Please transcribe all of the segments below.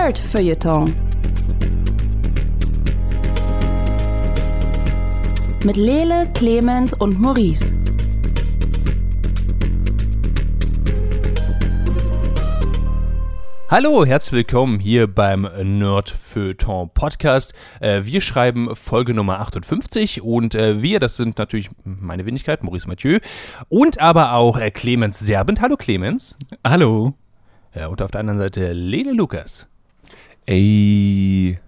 Nerd-Feuilleton. Mit Lele, Clemens und Maurice. Hallo, herzlich willkommen hier beim Nerdfeuilleton Podcast. Äh, wir schreiben Folge Nummer 58 und äh, wir, das sind natürlich meine Wenigkeit, Maurice Mathieu und aber auch äh, Clemens Serbent. Hallo Clemens. Hallo. Ja, und auf der anderen Seite Lele Lukas. Ey.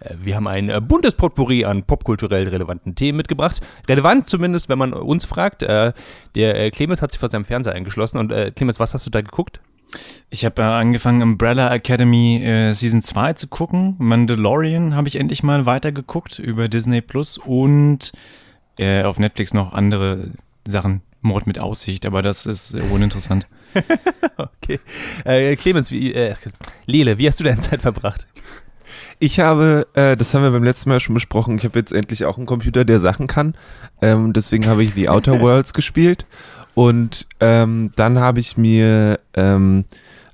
Äh, Wir haben ein äh, buntes Potpourri an popkulturell relevanten Themen mitgebracht. Relevant zumindest, wenn man uns fragt. Äh, Der äh, Clemens hat sich vor seinem Fernseher eingeschlossen. Und Clemens, was hast du da geguckt? Ich habe angefangen, Umbrella Academy Season 2 zu gucken. Mandalorian habe ich endlich mal weitergeguckt über Disney Plus und auf Netflix noch andere Sachen. Mord mit Aussicht, aber das ist uninteressant. Okay. Äh, Clemens, wie, äh, Lele, wie hast du deine Zeit verbracht? Ich habe, äh, das haben wir beim letzten Mal schon besprochen, ich habe jetzt endlich auch einen Computer, der Sachen kann. Ähm, deswegen habe ich The Outer Worlds gespielt. Und ähm, dann habe ich mir, ähm,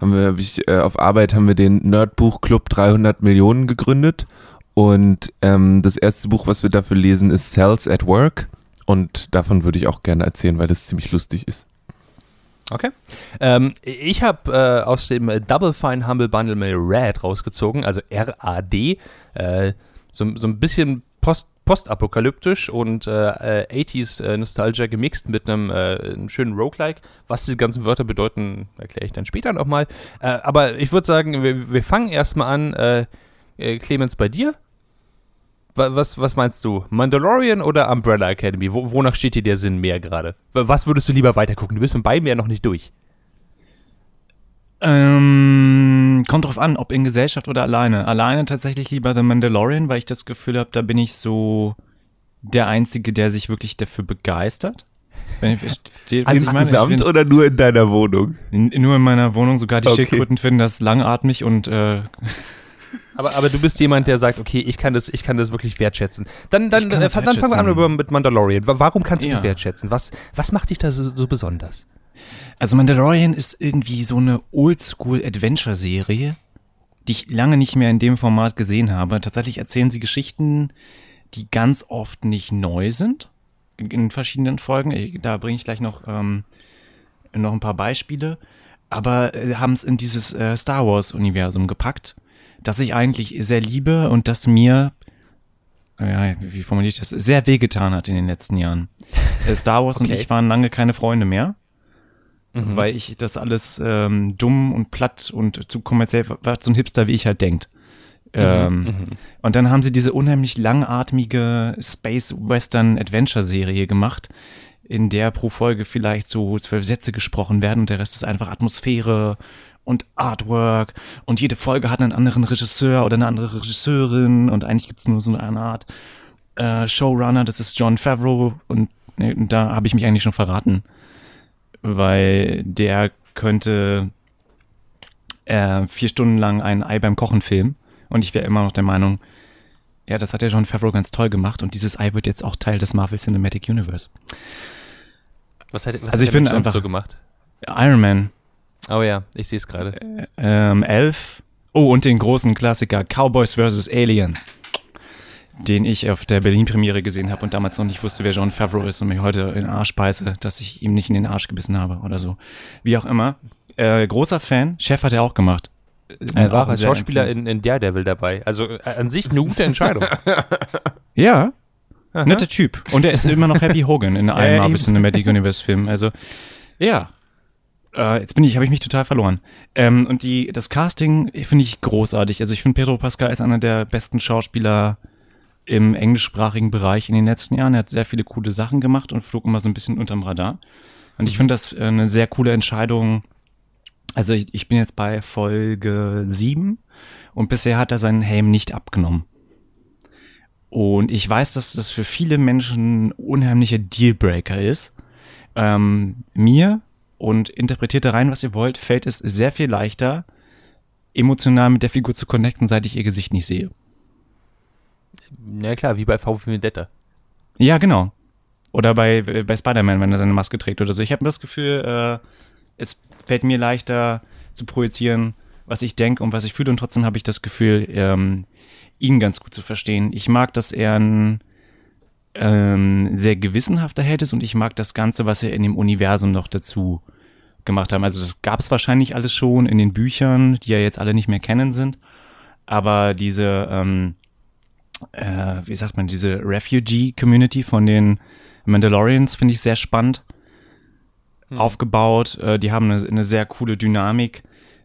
haben wir, hab ich, äh, auf Arbeit haben wir den Nerdbuch-Club 300 Millionen gegründet. Und ähm, das erste Buch, was wir dafür lesen, ist Cells at Work. Und davon würde ich auch gerne erzählen, weil das ziemlich lustig ist. Okay. Ähm, ich habe äh, aus dem äh, Double Fine Humble Bundle mal RAD rausgezogen, also R-A-D. Äh, so, so ein bisschen post, postapokalyptisch und äh, äh, 80s äh, Nostalgia gemixt mit einem, äh, einem schönen Roguelike. Was diese ganzen Wörter bedeuten, erkläre ich dann später nochmal. Äh, aber ich würde sagen, wir, wir fangen erstmal an. Äh, äh, Clemens, bei dir? Wa- Was, was meinst du? Mandalorian oder Umbrella Academy? Wo, wonach steht dir der Sinn mehr gerade? Wa- Was würdest du lieber weitergucken? Du bist mit beiden ja noch nicht durch. Ähm, kommt drauf an, ob in Gesellschaft oder alleine. Alleine tatsächlich lieber The Mandalorian, weil ich das Gefühl habe, da bin ich so der Einzige, der sich wirklich dafür begeistert. Wenn ich verstehe, was ich. Ich Insgesamt bin- oder nur in deiner Wohnung? Nur in meiner Wohnung, sogar die Okay. Schildkröten finden das langatmig und äh, Aber, aber du bist jemand, der sagt, okay, ich kann das, ich kann das wirklich wertschätzen. Dann, dann, das dann fangen wir an mit Mandalorian. Wa- Warum kannst du das Ja. wertschätzen? Was, was macht dich da so, so besonders? also Mandalorian ist irgendwie so eine Oldschool-Adventure-Serie, die ich lange nicht mehr in dem Format gesehen habe. Tatsächlich erzählen sie Geschichten, die ganz oft nicht neu sind, in verschiedenen Folgen. Da bringe ich gleich noch, ähm, noch ein paar Beispiele. Aber äh, haben es in dieses äh, Star Wars-Universum gepackt, das ich eigentlich sehr liebe und das mir ja, wie formuliere ich das, sehr wehgetan hat in den letzten Jahren. Äh, Star Wars und Okay. ich waren lange keine Freunde mehr, Mhm. weil ich das alles ähm, dumm und platt und zu kommerziell, was so ein Hipster wie ich halt denkt. Ähm, Mhm. Und dann haben sie diese unheimlich langatmige Space Western Adventure Serie gemacht, in der pro Folge vielleicht so zwölf Sätze gesprochen werden und der Rest ist einfach Atmosphäre und Artwork. Und jede Folge hat einen anderen Regisseur oder eine andere Regisseurin. Und eigentlich gibt's nur so eine Art äh, Showrunner, das ist John Favreau. Und, ne, und da habe ich mich eigentlich schon verraten, weil der könnte äh, vier Stunden lang ein Ei beim Kochen filmen. Und ich wäre immer noch der Meinung, ja, das hat der John Favreau ganz toll gemacht. Und dieses Ei wird jetzt auch Teil des Marvel Cinematic Universe. Was hat, was Also ich hat er bin einfach- so gemacht? Iron Man, Oh ja, ich sehe es gerade. ähm, Elf, oh und den großen Klassiker Cowboys vs. Aliens, den ich auf der Berlin-Premiere gesehen habe und damals noch nicht wusste, wer John Favreau ist und mich heute in den Arsch beiße, dass ich ihm nicht in den Arsch gebissen habe oder so. Wie auch immer. Äh, großer Fan, Chef hat er auch gemacht. Er war Auch als Schauspieler in, in Daredevil dabei. Also äh, an sich eine gute Entscheidung. Ja, netter Typ. Und er ist immer noch Happy Hogan in einem Ja, Marvel. Cinematic Universe Film. Also, ja. Äh, jetzt bin ich, habe ich mich total verloren. Ähm, und die, das Casting finde ich großartig. Also ich finde Pedro Pascal ist einer der besten Schauspieler im englischsprachigen Bereich in den letzten Jahren. Er hat sehr viele coole Sachen gemacht und flog immer so ein bisschen unterm Radar. Und ich finde das äh, eine sehr coole Entscheidung. Also ich, ich bin jetzt bei Folge 7 und bisher hat er seinen Helm nicht abgenommen. Und ich weiß, dass das für viele Menschen ein unheimlicher Dealbreaker ist. Ähm, mir und interpretiert da rein, was ihr wollt, fällt es sehr viel leichter, emotional mit der Figur zu connecten, seit ich ihr Gesicht nicht sehe. ja klar, wie bei VW Vendetta. Ja, genau. Oder bei, bei Spider-Man, wenn er seine Maske trägt oder so. Ich habe das Gefühl, äh, es fällt mir leichter zu projizieren was ich denke und was ich fühle und trotzdem habe ich das Gefühl, ähm, ihn ganz gut zu verstehen. Ich mag, dass er ein ähm, sehr gewissenhafter Held ist und ich mag das Ganze, was er in dem Universum noch dazu gemacht haben. Also das gab es wahrscheinlich alles schon in den Büchern, die ja jetzt alle nicht mehr kennen sind. Aber diese, ähm, äh, wie sagt man, diese Refugee-Community von den Mandalorians finde ich sehr spannend aufgebaut. Äh, die haben eine, eine sehr coole Dynamik.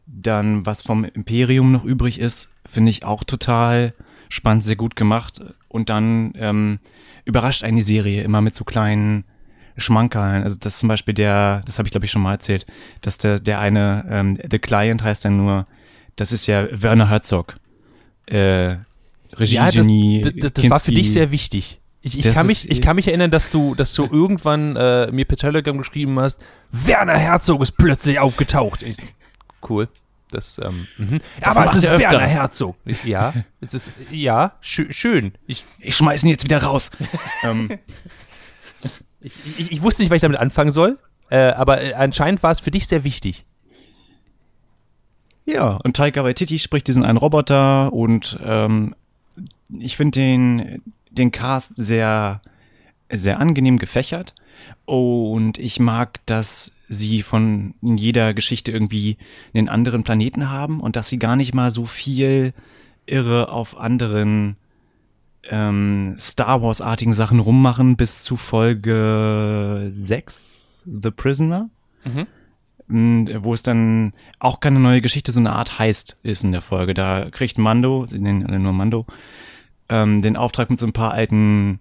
Dann, was vom Imperium noch übrig ist, finde ich auch total spannend, sehr gut gemacht. Und dann ähm, überrascht einen die Serie immer mit so kleinen Schmankerln. Also das zum Beispiel der, das habe ich glaube ich schon mal erzählt, dass der, der eine, ähm, The Client heißt dann nur, das ist ja Werner Herzog. Äh, Regiegenie. Ja, das, das, das war für dich sehr wichtig. Ich, ich, kann mich, ich kann mich erinnern, dass du, dass du irgendwann äh, mir per Telegram geschrieben hast, Werner Herzog ist plötzlich aufgetaucht. Ich, cool. Das, ähm, mhm. Das Aber es ist Werner Herzog. Ja, es ist, ja, schö schön. Ich, ich schmeiß ihn jetzt wieder raus. ähm. ich, ich, ich, wusste nicht, was ich damit anfangen soll, äh, aber äh, anscheinend war es für dich sehr wichtig. Ja, und Taika Waititi spricht diesen einen Roboter und ähm, ich finde den den Cast sehr, sehr angenehm gefächert. Und ich mag, dass sie von in jeder Geschichte irgendwie einen anderen Planeten haben und dass sie gar nicht mal so viel irre auf anderen ähm, Star Wars-artigen Sachen rummachen bis zu Folge 6, The Prisoner. Mhm. Wo es dann auch keine neue Geschichte, so eine Art Heist ist in der Folge. Da kriegt Mando, sie nennen nur Mando, ähm, den Auftrag mit so ein paar alten,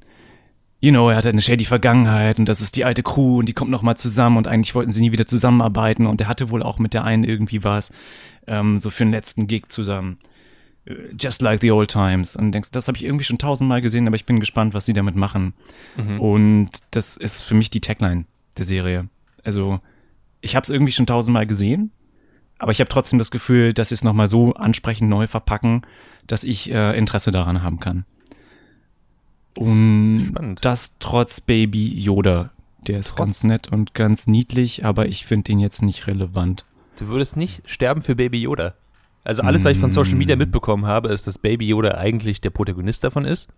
you know, er hatte eine shady Vergangenheit und das ist die alte Crew und die kommt nochmal zusammen und eigentlich wollten sie nie wieder zusammenarbeiten und er hatte wohl auch mit der einen irgendwie was, ähm, so für den letzten Gig zusammen. Äh, just like the old times. Und denkst, das habe ich irgendwie schon tausendmal gesehen, aber ich bin gespannt, was sie damit machen. Mhm. Und das ist für mich die Tagline der Serie. Also, ich habe es irgendwie schon tausendmal gesehen, aber ich habe trotzdem das Gefühl, dass sie es nochmal so ansprechend neu verpacken, dass ich äh, Interesse daran haben kann. Und Spannend. das trotz Baby Yoda. Der ist trotz. ganz nett und ganz niedlich, aber ich finde ihn jetzt nicht relevant. Du würdest nicht sterben für Baby Yoda. Also alles, was ich von Social Media mm. mitbekommen habe, ist, dass Baby Yoda eigentlich der Protagonist davon ist.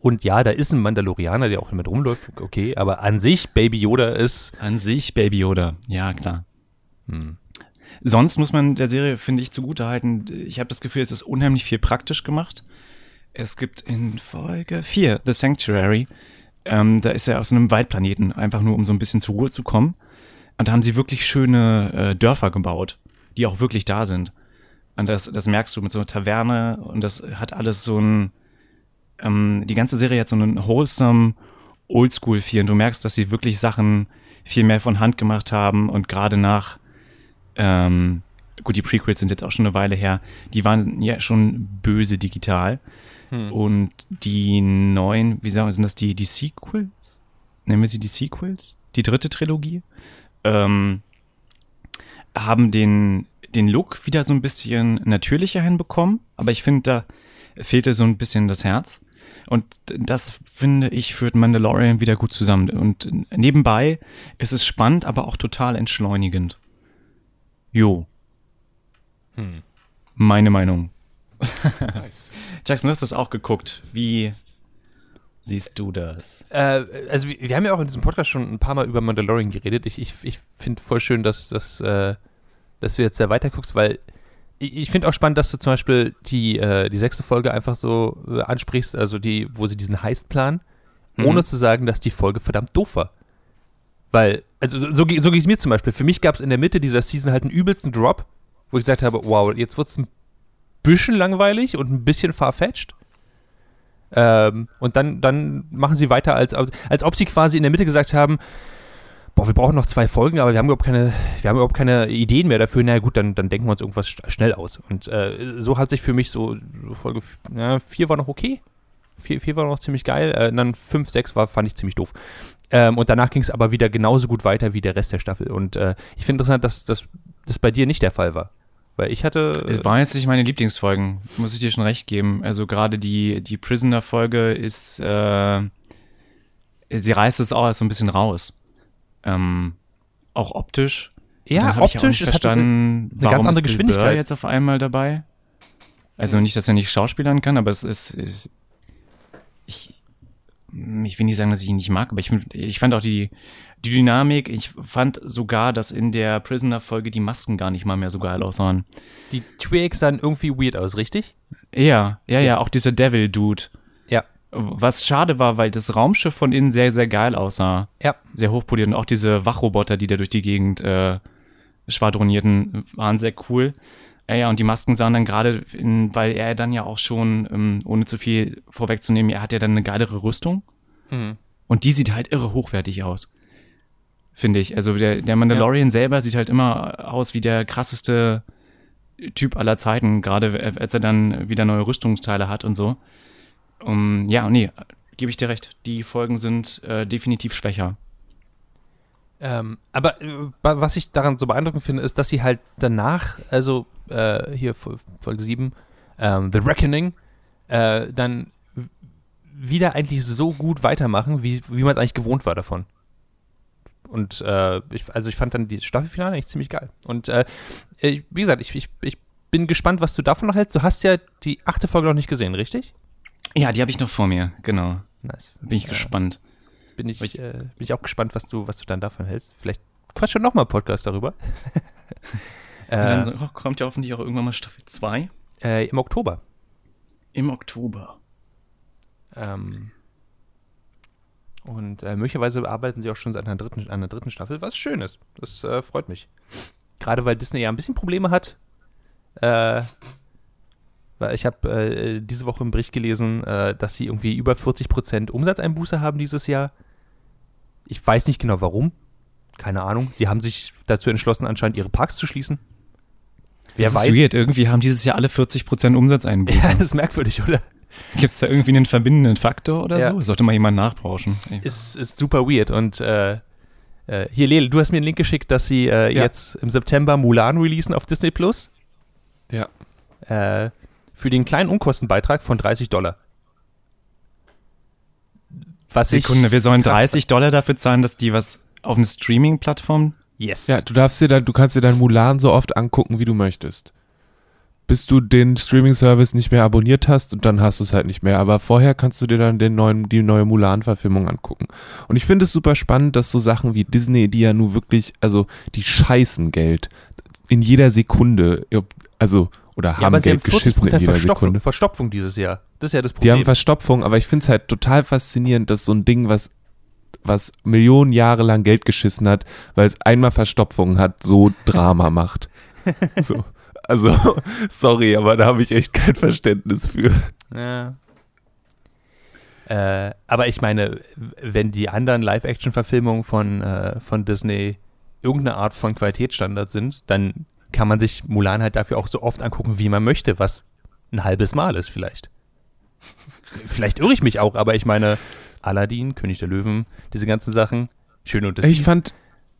Und ja, da ist ein Mandalorianer, der auch damit rumläuft, okay, aber an sich Baby Yoda ist. An sich Baby Yoda, ja klar. Hm. Sonst muss man der Serie, finde ich, zugutehalten, ich habe das Gefühl, es ist unheimlich viel praktisch gemacht. Es gibt in Folge 4 The Sanctuary, ähm, da ist er auf so einem Waldplaneten, einfach nur um so ein bisschen zur Ruhe zu kommen. Und da haben sie wirklich schöne äh, Dörfer gebaut, die auch wirklich da sind. Und das, das merkst du mit so einer Taverne und das hat alles so ein, ähm, die ganze Serie hat so einen wholesome Oldschool-Feel und du merkst, dass sie wirklich Sachen viel mehr von Hand gemacht haben und gerade nach ähm, gut, die Prequels sind jetzt auch schon eine Weile her, die waren ja schon böse digital. Hm. Und die neuen, wie sagen wir, sind das die, die Sequels? Nennen wir sie die Sequels? Die dritte Trilogie? Ähm, haben den, den Look wieder so ein bisschen natürlicher hinbekommen, aber ich finde, da fehlte so ein bisschen das Herz. Und das finde ich führt Mandalorian wieder gut zusammen. Und nebenbei ist es spannend, aber auch total entschleunigend. Jo. Hm. Meine Meinung. Nice. Jackson, du hast das auch geguckt. Wie siehst du das? Äh, also wir, wir, haben ja auch in diesem Podcast schon ein paar Mal über Mandalorian geredet. Ich, ich, ich finde voll schön, dass, dass, äh, dass du jetzt da weiter guckst, weil ich, ich finde auch spannend, dass du zum Beispiel die, äh, die sechste Folge einfach so äh, ansprichst, also die, wo sie diesen Heist planen, mhm. ohne zu sagen, dass die Folge verdammt doof war. Weil, also so, so, so ging es mir zum Beispiel. Für mich gab es in der Mitte dieser Season halt einen übelsten Drop, wo ich gesagt habe, wow, jetzt wird es ein bisschen langweilig und ein bisschen farfetched. Ähm, und dann, dann machen sie weiter, als, als ob sie quasi in der Mitte gesagt haben, boah, wir brauchen noch zwei Folgen, aber wir haben überhaupt keine, wir haben überhaupt keine Ideen mehr dafür. Na naja, gut, dann, dann denken wir uns irgendwas schnell aus. Und äh, so hat sich für mich so, so Folge 4 war noch okay. 4 war noch ziemlich geil. Äh, dann 5, 6 war, fand ich ziemlich doof. Ähm, und danach ging es aber wieder genauso gut weiter wie der Rest der Staffel. Und äh, ich finde interessant, dass das bei dir nicht der Fall war. Weil ich hatte. Es waren jetzt nicht meine Lieblingsfolgen, muss ich dir schon recht geben. Also gerade die, die Prisoner-Folge ist, äh, sie reißt es auch so ein bisschen raus. Ähm, auch optisch. Ja, optisch hat verstanden, eine ganz andere ist Bill Geschwindigkeit. jetzt auf einmal dabei. Also nicht, dass er nicht schauspielern kann, aber es ist, ist ich, ich will nicht sagen, dass ich ihn nicht mag, aber ich, find, ich fand auch die, die Dynamik, ich fand sogar, dass in der Prisoner-Folge die Masken gar nicht mal mehr so geil aussahen. Die Twigs sahen irgendwie weird aus, richtig? Ja, ja, ja, auch dieser Devil-Dude. Ja. Was schade war, weil das Raumschiff von innen sehr, sehr geil aussah. Ja. Sehr hochpoliert und auch diese Wachroboter, die da durch die Gegend äh, schwadronierten, waren sehr cool. Ja, ja, und die Masken sahen dann gerade, weil er dann ja auch schon, ähm, ohne zu viel vorwegzunehmen, er hat ja dann eine geilere Rüstung. Mhm. Und die sieht halt irre hochwertig aus. Finde ich. Also der, der Mandalorian selber sieht halt immer aus wie der krasseste Typ aller Zeiten, gerade als er dann wieder neue Rüstungsteile hat und so. Um, ja, nee, gebe ich dir recht. Die Folgen sind äh, definitiv schwächer. Ähm, aber äh, wa- was ich daran so beeindruckend finde, ist, dass sie halt danach, also äh, hier Fol- Folge 7, ähm, The Reckoning, äh, dann wieder eigentlich so gut weitermachen, wie, wie man es eigentlich gewohnt war davon. Und äh, ich, also ich fand dann die Staffelfinale eigentlich ziemlich geil. Und äh, ich- wie gesagt, ich, ich, ich bin gespannt, was du davon noch hältst. Du hast ja die achte Folge noch nicht gesehen, richtig? Ja, die habe ich noch vor mir, genau. Nice. Bin ich Äh, gespannt. bin ich, äh, bin ich auch gespannt, was du, was du dann davon hältst. Vielleicht quatsch schon nochmal Podcast darüber. Dann äh, so, oh, kommt ja hoffentlich auch irgendwann mal Staffel 2 äh, Im Oktober. im Oktober. Ähm, und äh, möglicherweise arbeiten sie auch schon seit einer dritten, an einer dritten Staffel, was schön ist. Das äh, freut mich. Gerade weil Disney ja ein bisschen Probleme hat. Äh, weil ich habe äh, diese Woche im Bericht gelesen, äh, dass sie irgendwie über 40% Umsatzeinbuße haben dieses Jahr. Ich weiß nicht genau warum. Keine Ahnung. Sie haben sich dazu entschlossen, anscheinend ihre Parks zu schließen. Wer das weiß. ist weird. Irgendwie haben dieses Jahr alle 40% Umsatzeinbußen. Ja, das ist merkwürdig, oder? Gibt es da irgendwie einen verbindenden Faktor oder Ja. so? Sollte mal jemand nachbrauschen. ist, ist super weird. Und äh, äh, hier, Lele, du hast mir einen Link geschickt, dass sie äh, Ja. jetzt im September Mulan releasen auf Disney Plus. Ja. Äh, für den kleinen Unkostenbeitrag von 30 Dollar. Was Sekunde, wir sollen krass- 30 Dollar dafür zahlen, dass die was auf eine Streaming-Plattform. Yes. Ja, du darfst dir dann, du kannst dir dein Mulan so oft angucken, wie du möchtest. Bis du den Streaming-Service nicht mehr abonniert hast und dann hast du es halt nicht mehr. Aber vorher kannst du dir dann den neuen, die neue Mulan-Verfilmung angucken. Und ich finde es super spannend, dass so Sachen wie Disney, die ja nur wirklich, also die scheißen Geld in jeder Sekunde, also oder ja, haben aber sie haben Geld geschissen in 40% jeder Verstopfung, Sekunde. Verstopfung dieses Jahr. Das ist ja das Die Problem. haben Verstopfung, aber ich finde es halt total faszinierend, dass so ein Ding, was, was Millionen Jahre lang Geld geschissen hat, weil es einmal Verstopfung hat, so Drama macht. So. Also, sorry, aber da habe ich echt kein Verständnis für. Ja. Äh, aber ich meine, wenn die anderen Live-Action-Verfilmungen von, äh, von Disney irgendeine Art von Qualitätsstandard sind, dann kann man sich Mulan halt dafür auch so oft angucken, wie man möchte, was ein halbes Mal ist vielleicht. vielleicht irre ich mich auch, aber ich meine, Aladdin, König der Löwen, diese ganzen Sachen, schön und das Ich Biest. fand,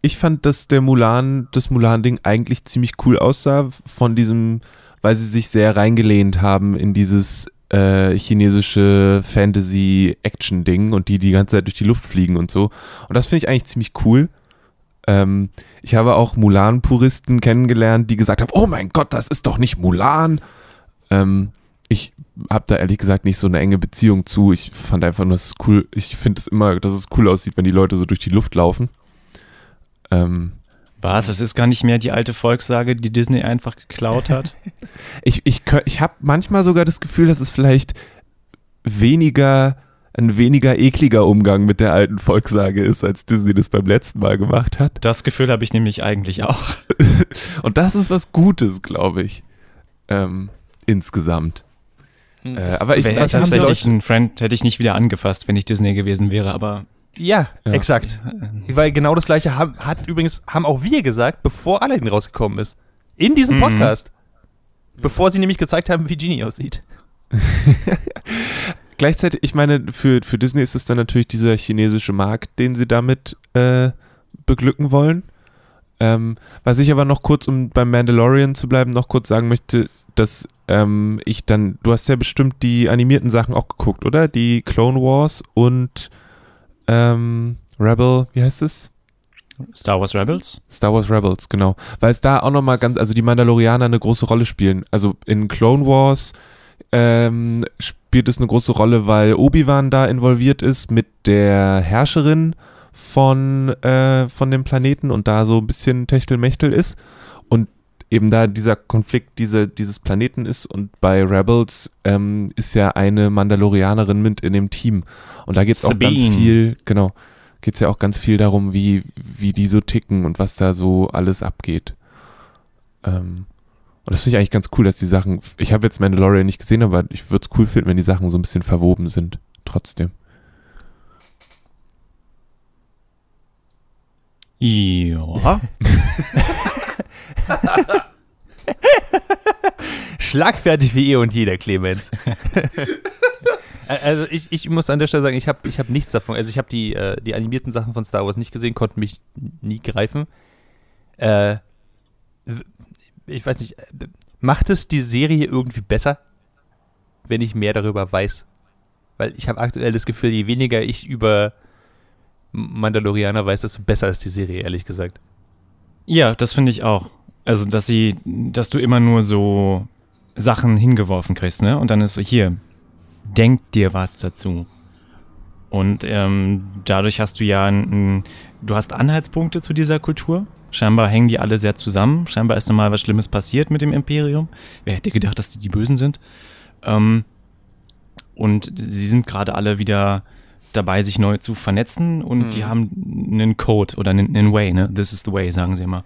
ich fand, dass der Mulan, das Mulan-Ding eigentlich ziemlich cool aussah von diesem, weil sie sich sehr reingelehnt haben in dieses äh, chinesische Fantasy-Action-Ding und die die ganze Zeit durch die Luft fliegen und so. Und das finde ich eigentlich ziemlich cool. Ähm, ich habe auch Mulan-Puristen kennengelernt, die gesagt haben, oh mein Gott, das ist doch nicht Mulan. Ähm, ich habe da ehrlich gesagt nicht so eine enge Beziehung zu. Ich fand einfach nur, es ist cool. Ich finde es immer, dass es cool aussieht, wenn die Leute so durch die Luft laufen. Ähm, Was? Es ist gar nicht mehr die alte Volkssage, die Disney einfach geklaut hat. ich ich, ich habe manchmal sogar das Gefühl, dass es vielleicht weniger ein weniger ekliger Umgang mit der alten Volkssage ist, als Disney das beim letzten Mal gemacht hat. Das Gefühl habe ich nämlich eigentlich auch. Und das ist was Gutes, glaube ich. Ähm, insgesamt. Hm, Äh, das- aber ich das tatsächlich ein Friend, hätte ich nicht wieder angefasst, wenn ich Disney gewesen wäre, aber Ja, Ja. exakt. Weil genau das gleiche haben, hat übrigens, haben auch wir gesagt, bevor Aladdin rausgekommen ist. In diesem Mhm. Podcast. Bevor sie nämlich gezeigt haben, wie Genie aussieht. gleichzeitig, ich meine, für, für Disney ist es dann natürlich dieser chinesische Markt, den sie damit äh, beglücken wollen. Ähm, was ich aber noch kurz, um beim Mandalorian zu bleiben, noch kurz sagen möchte, dass ähm, ich dann, du hast ja bestimmt die animierten Sachen auch geguckt, oder? Die Clone Wars und ähm, Rebel, wie heißt es? Star Wars Rebels? Star Wars Rebels, genau. Weil es da auch nochmal ganz, also die Mandalorianer eine große Rolle spielen. Also in Clone Wars ähm, spielt es eine große Rolle, weil Obi-Wan da involviert ist mit der Herrscherin von, äh, von dem Planeten und da so ein bisschen Techtelmechtel ist. Und eben da dieser Konflikt diese, dieses Planeten ist und bei Rebels ähm, ist ja eine Mandalorianerin mit in dem Team. Und da geht es auch ganz viel, genau, geht es ja auch ganz viel darum, wie, wie die so ticken und was da so alles abgeht. Ähm, und das finde ich eigentlich ganz cool, dass die Sachen, ich habe jetzt Mandalorian nicht gesehen, aber ich würde es cool finden, wenn die Sachen so ein bisschen verwoben sind. Trotzdem. Ja. Schlagfertig wie eh und jeder, Clemens. also ich, ich muss an der Stelle sagen, ich habe ich hab nichts davon. Also ich habe die, äh, die animierten Sachen von Star Wars nicht gesehen, konnten mich nie greifen. Äh, ich weiß nicht, äh, macht es die Serie irgendwie besser, wenn ich mehr darüber weiß? Weil ich habe aktuell das Gefühl, je weniger ich über Mandalorianer weiß, desto besser ist die Serie, ehrlich gesagt. Ja, das finde ich auch. Also, dass sie, dass du immer nur so Sachen hingeworfen kriegst, ne? Und dann ist so, hier, denk dir was dazu. Und ähm, dadurch hast du ja ein, ein, du hast Anhaltspunkte zu dieser Kultur. Scheinbar hängen die alle sehr zusammen. Scheinbar ist mal was Schlimmes passiert mit dem Imperium. Wer hätte gedacht, dass die die Bösen sind? Ähm, und sie sind gerade alle wieder dabei, sich neu zu vernetzen und die haben einen Code oder einen, einen Way, ne? This is the way, sagen sie immer.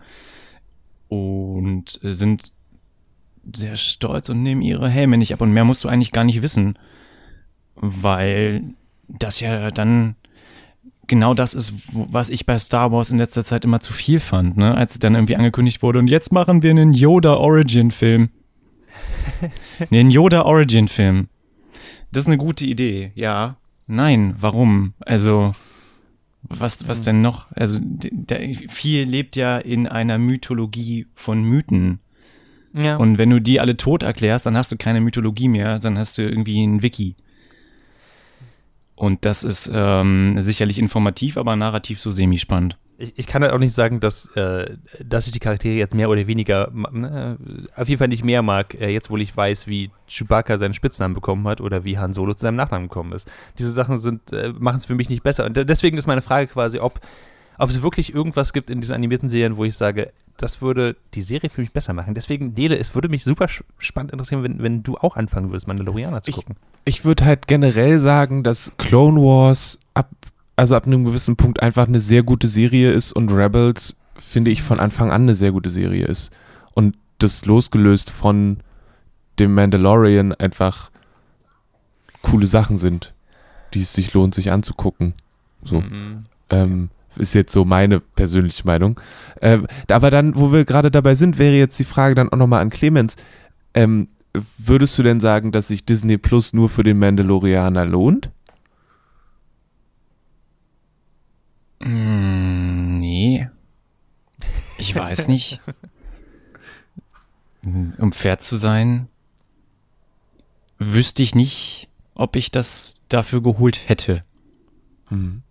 Und äh, sind sehr stolz und nehmen ihre Helme nicht ab. Und mehr musst du eigentlich gar nicht wissen, weil das ja dann genau das ist, was ich bei Star Wars in letzter Zeit immer zu viel fand, ne? Als dann irgendwie angekündigt wurde, und jetzt machen wir einen Yoda Origin-Film. nee, einen Yoda Origin-Film. Das ist eine gute Idee, ja. Nein, warum? Also, was, was denn noch? Also, der, viel lebt ja in einer Mythologie von Mythen. Ja. Und wenn du die alle tot erklärst, dann hast du keine Mythologie mehr, dann hast du irgendwie ein Wiki. Und das ist ähm, sicherlich informativ, aber narrativ so semi-spannend. Ich, ich kann halt auch nicht sagen, dass, äh, dass ich die Charaktere jetzt mehr oder weniger, ne, auf jeden Fall nicht mehr mag, äh, jetzt wo ich weiß, wie Chewbacca seinen Spitznamen bekommen hat oder wie Han Solo zu seinem Nachnamen gekommen ist. Diese Sachen sind, äh, machen es für mich nicht besser. Und de- deswegen ist meine Frage quasi, ob, ob es wirklich irgendwas gibt in diesen animierten Serien, wo ich sage, das würde die Serie für mich besser machen. Deswegen, Nele, es würde mich super spannend interessieren, wenn, wenn du auch anfangen würdest, Mandalorianer zu Ich- gucken. Ich würde halt generell sagen, dass Clone Wars ab, also ab einem gewissen Punkt einfach eine sehr gute Serie ist und Rebels, finde ich, von Anfang an eine sehr gute Serie ist. Und das losgelöst von dem Mandalorian einfach coole Sachen sind, die es sich lohnt, sich anzugucken. So. Mhm. Ähm, ist jetzt so meine persönliche Meinung. Ähm, aber dann, wo wir gerade dabei sind, wäre jetzt die Frage dann auch nochmal an Clemens. Ähm, würdest du denn sagen, dass sich Disney Plus nur für den Mandalorianer lohnt? Mm, nee. Ich weiß nicht. Um fair zu sein, wüsste ich nicht, ob ich das dafür geholt hätte. Hm.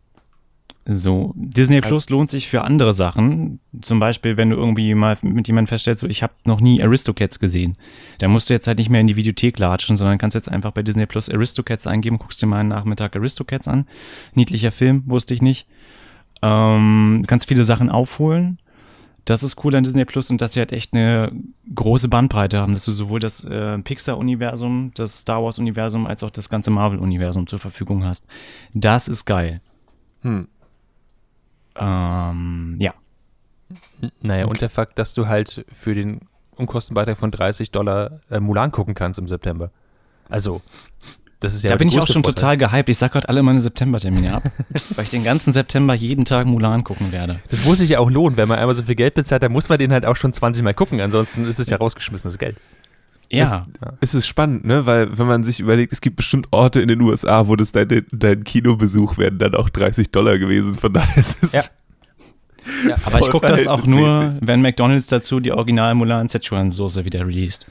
So, Disney Plus lohnt sich für andere Sachen. Zum Beispiel, wenn du irgendwie mal mit jemandem feststellst, so, ich habe noch nie Aristocats gesehen. Da musst du jetzt halt nicht mehr in die Videothek latschen, sondern kannst jetzt einfach bei Disney Plus Aristocats eingeben, guckst dir mal einen Nachmittag Aristocats an. Niedlicher Film, wusste ich nicht. Ähm, kannst viele Sachen aufholen. Das ist cool an Disney Plus und dass sie halt echt eine große Bandbreite haben, dass du sowohl das äh, Pixar-Universum, das Star Wars-Universum als auch das ganze Marvel-Universum zur Verfügung hast. Das ist geil. Hm. Ähm, ja. Naja, und der Fakt, dass du halt für den Unkostenbeitrag von 30 Dollar äh, Mulan gucken kannst im September. Also, das ist ja da bin ich auch schon Vorteil. total gehypt. Ich sag gerade alle meine September-Termine ab, weil ich den ganzen September jeden Tag Mulan gucken werde. Das muss sich ja auch lohnen, wenn man einmal so viel Geld bezahlt, dann muss man den halt auch schon 20 Mal gucken, ansonsten ist es ja rausgeschmissenes Geld. Ja, Es ist spannend, ne? Weil, wenn man sich überlegt, es gibt bestimmt Orte in den USA, wo das dein, dein Kinobesuch wären dann auch 30 Dollar gewesen. Von daher ist es. Ja. Ja, aber ich gucke das auch nur, wenn McDonalds dazu die Original Mulan Szechuan Soße wieder released.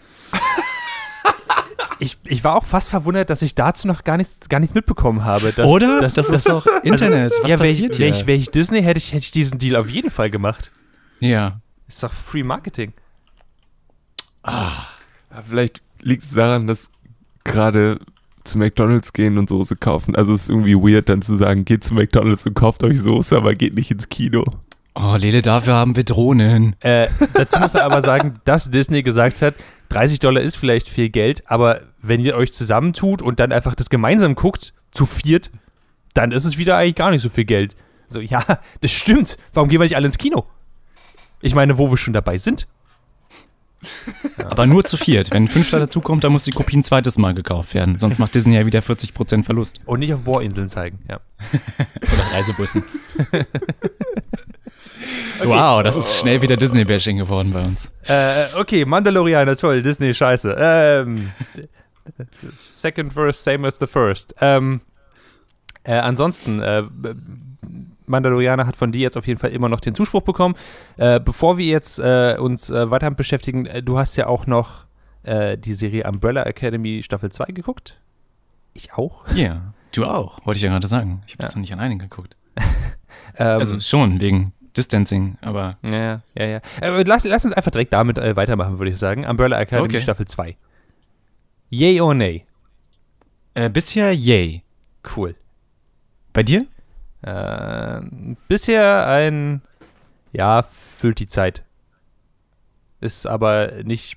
Ich, ich war auch fast verwundert, dass ich dazu noch gar nichts, gar nichts mitbekommen habe. Dass, Oder? dass- das dass- ist doch Internet. Was ja, wäre ich, passiert wär hier? ich, wär ich Disney, hätte ich, hätte ich diesen Deal auf jeden Fall gemacht. ja. Ist doch Free Marketing. Ja, vielleicht liegt es daran, dass gerade zu McDonalds gehen und Soße kaufen. Also es ist irgendwie weird dann zu sagen, geht zu McDonalds und kauft euch Soße, aber geht nicht ins Kino. Oh, Lele, dafür haben wir Drohnen. Äh, dazu muss er aber sagen, dass Disney gesagt hat, 30 Dollar ist vielleicht viel Geld, aber wenn ihr euch zusammentut und dann einfach das gemeinsam guckt, zu viert, dann ist es wieder eigentlich gar nicht so viel Geld. So, ja, das stimmt. Warum gehen wir nicht alle ins Kino? Ich meine, wo wir schon dabei sind. Aber nur zu viert. Wenn ein Fünfter dazukommt, dann muss die Kopie ein zweites Mal gekauft werden. Sonst macht Disney ja wieder 40% Verlust. Und nicht auf Bohrinseln zeigen, ja. Oder Reisebussen. Wow, das ist schnell wieder Disney-Bashing geworden bei uns. Äh, okay, Mandalorianer, toll, Disney, scheiße. Ähm, second verse, same as the first. Ähm, äh, ansonsten, äh, Mandalorianer hat von dir jetzt auf jeden Fall immer noch den Zuspruch bekommen. Äh, bevor wir jetzt äh, uns äh, weiter beschäftigen, du hast ja auch noch die Serie Umbrella Academy Staffel 2 geguckt. Ich auch. Ja, du auch, wollte ich ja gerade sagen. Ich habe das Ja. noch nicht an einen geguckt. Ähm, Also schon, wegen Distancing, aber ja, ja, ja. Äh, lass, lass uns einfach direkt damit äh, weitermachen, würde ich sagen. Umbrella Academy Okay. Staffel 2. Yay or nay? äh, bisher yay. Cool. Bei dir? Äh, bisher ein, ja, füllt die Zeit. Ist aber nicht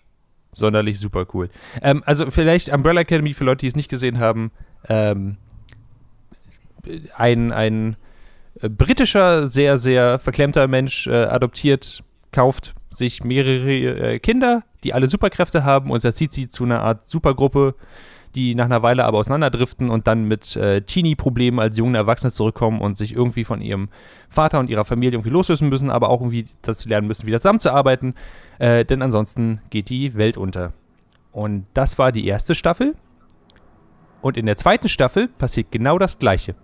sonderlich super cool. Ähm, also vielleicht Umbrella Academy für Leute, die es nicht gesehen haben. Ähm, ein, ein britischer, sehr, sehr verklemmter Mensch äh, adoptiert, kauft sich mehrere äh, Kinder, die alle Superkräfte haben und erzieht sie zu einer Art Supergruppe, die nach einer Weile aber auseinanderdriften und dann mit äh, Teenie-Problemen als junge Erwachsene zurückkommen und sich irgendwie von ihrem Vater und ihrer Familie irgendwie loslösen müssen, aber auch irgendwie, sie lernen müssen, wieder zusammenzuarbeiten, äh, denn ansonsten geht die Welt unter. Und das war die erste Staffel. Und in der zweiten Staffel passiert genau das Gleiche.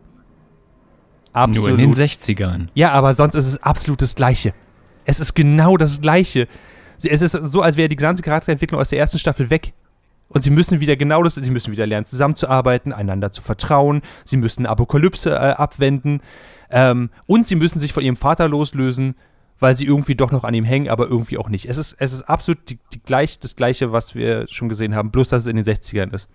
Nur in den 60ern. Ja, aber sonst ist es absolut das Gleiche. Es ist genau das Gleiche. Es ist so, als wäre die gesamte Charakterentwicklung aus der ersten Staffel weg. Und sie müssen wieder genau das, sie müssen wieder lernen, zusammenzuarbeiten, einander zu vertrauen. Sie müssen Apokalypse äh, abwenden. Ähm, und sie müssen sich von ihrem Vater loslösen, weil sie irgendwie doch noch an ihm hängen, aber irgendwie auch nicht. Es ist, es ist absolut die, die gleich, das Gleiche, was wir schon gesehen haben, bloß dass es in den 60ern ist.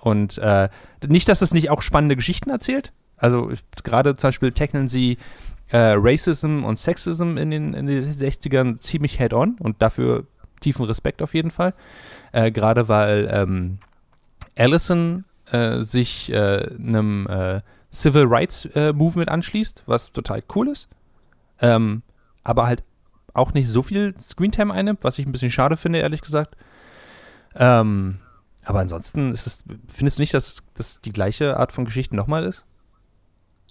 Und äh, nicht, dass es nicht auch spannende Geschichten erzählt. Also gerade zum Beispiel tackeln sie äh, Racism und Sexism in den, in den 60ern ziemlich head-on und dafür tiefen Respekt auf jeden Fall. Äh, gerade weil ähm, Allison äh, sich äh, einem äh, Civil Rights äh, Movement anschließt, was total cool ist. Ähm, aber halt auch nicht so viel Screentime einnimmt, was ich ein bisschen schade finde, ehrlich gesagt. Ähm, aber ansonsten es, findest du nicht, dass das die gleiche Art von Geschichte nochmal ist?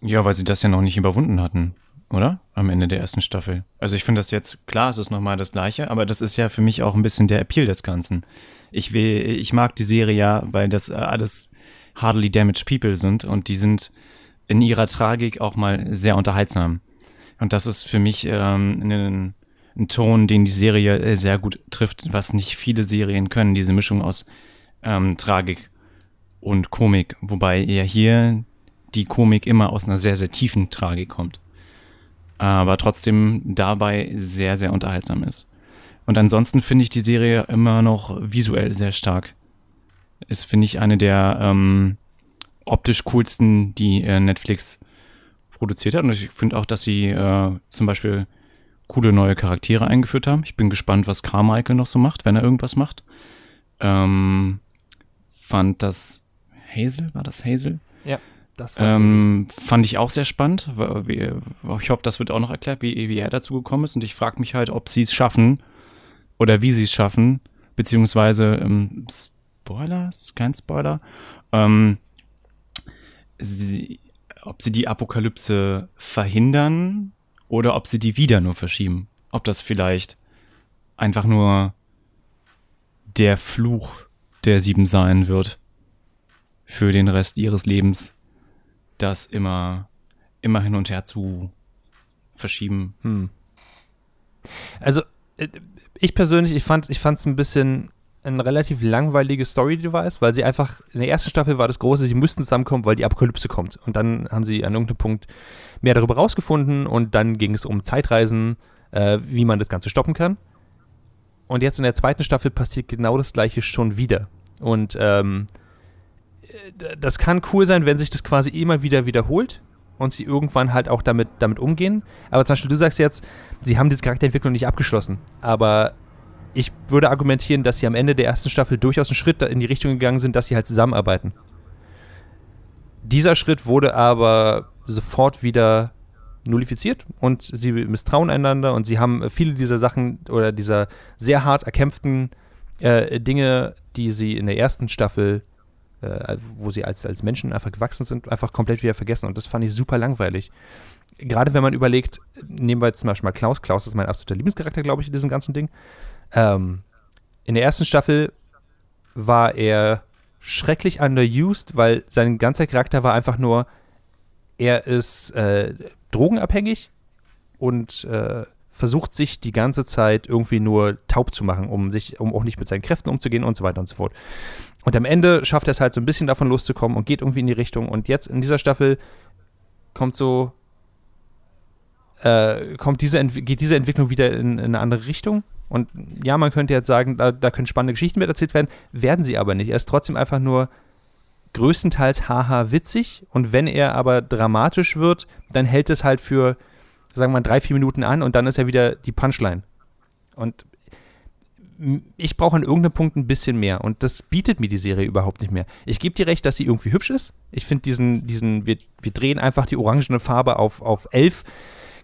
Ja, weil sie das ja noch nicht überwunden hatten, oder? Am Ende der ersten Staffel. Also ich finde das jetzt, klar, es ist nochmal das Gleiche, aber das ist ja für mich auch ein bisschen der Appeal des Ganzen. Ich will, ich mag die Serie ja, weil das äh, alles hardly damaged people sind und die sind in ihrer Tragik auch mal sehr unterhaltsam. Und das ist für mich ähm, ein, ein Ton, den die Serie äh, sehr gut trifft, was nicht viele Serien können, diese Mischung aus ähm, Tragik und Komik, wobei ja hier die Komik immer aus einer sehr, sehr tiefen Tragik kommt. Aber trotzdem dabei sehr, sehr unterhaltsam ist. Und ansonsten finde ich die Serie immer noch visuell sehr stark. Ist, finde ich, eine der ähm, optisch coolsten, die äh, Netflix produziert hat. Und ich finde auch, dass sie äh, zum Beispiel coole neue Charaktere eingeführt haben. Ich bin gespannt, was Carmichael noch so macht, wenn er irgendwas macht. Ähm, fand das Hazel, war das Hazel? Das Ähm, fand ich auch sehr spannend. Ich hoffe, das wird auch noch erklärt, wie, wie er dazu gekommen ist. Und ich frage mich halt, ob sie es schaffen oder wie sie es schaffen, beziehungsweise ähm, Spoiler, kein Spoiler, ähm, sie, ob sie die Apokalypse verhindern oder ob sie die wieder nur verschieben. Ob das vielleicht einfach nur der Fluch der Sieben sein wird für den Rest ihres Lebens, das immer, immer hin und her zu verschieben. Hm. Also, äh, ich persönlich, ich fand es ein bisschen ein relativ langweiliges Story-Device, weil sie einfach, in der ersten Staffel war das Große, sie müssten zusammenkommen, weil die Apokalypse kommt. Und dann haben sie an irgendeinem Punkt mehr darüber rausgefunden und dann ging es um Zeitreisen, äh, wie man das Ganze stoppen kann. Und jetzt in der zweiten Staffel passiert genau das gleiche schon wieder. Und ähm, das kann cool sein, wenn sich das quasi immer wieder wiederholt und sie irgendwann halt auch damit, damit umgehen. Aber zum Beispiel, du sagst jetzt, sie haben diese Charakterentwicklung nicht abgeschlossen. Aber ich würde argumentieren, dass sie am Ende der ersten Staffel durchaus einen Schritt in die Richtung gegangen sind, dass sie halt zusammenarbeiten. Dieser Schritt wurde aber sofort wieder nullifiziert und sie misstrauen einander und sie haben viele dieser Sachen oder dieser sehr hart erkämpften äh, Dinge, die sie in der ersten Staffel, äh, wo sie als, als Menschen einfach gewachsen sind, einfach komplett wieder vergessen und das fand ich super langweilig. Gerade wenn man überlegt, nehmen wir jetzt zum Beispiel mal Klaus. Klaus ist mein absoluter Lieblingscharakter, glaube ich, in diesem ganzen Ding. Ähm, in der ersten Staffel war er schrecklich underused, weil sein ganzer Charakter war einfach nur, er ist äh, drogenabhängig und äh, versucht sich die ganze Zeit irgendwie nur taub zu machen, um sich, um auch nicht mit seinen Kräften umzugehen und so weiter und so fort. Und am Ende schafft er es halt so ein bisschen davon loszukommen und geht irgendwie in die Richtung. Und jetzt in dieser Staffel kommt so, äh, kommt diese, geht diese Entwicklung wieder in, in, eine andere Richtung. Und ja, man könnte jetzt sagen, da, da können spannende Geschichten mit erzählt werden, werden sie aber nicht. Er ist trotzdem einfach nur größtenteils haha witzig und wenn er aber dramatisch wird, dann hält es halt für, sagen wir mal, drei, vier Minuten an und dann ist er wieder die Punchline. Und ich brauche an irgendeinem Punkt ein bisschen mehr und das bietet mir die Serie überhaupt nicht mehr. Ich gebe dir recht, dass sie irgendwie hübsch ist. Ich finde diesen, diesen, wir, wir drehen einfach die orangene Farbe auf, auf elf.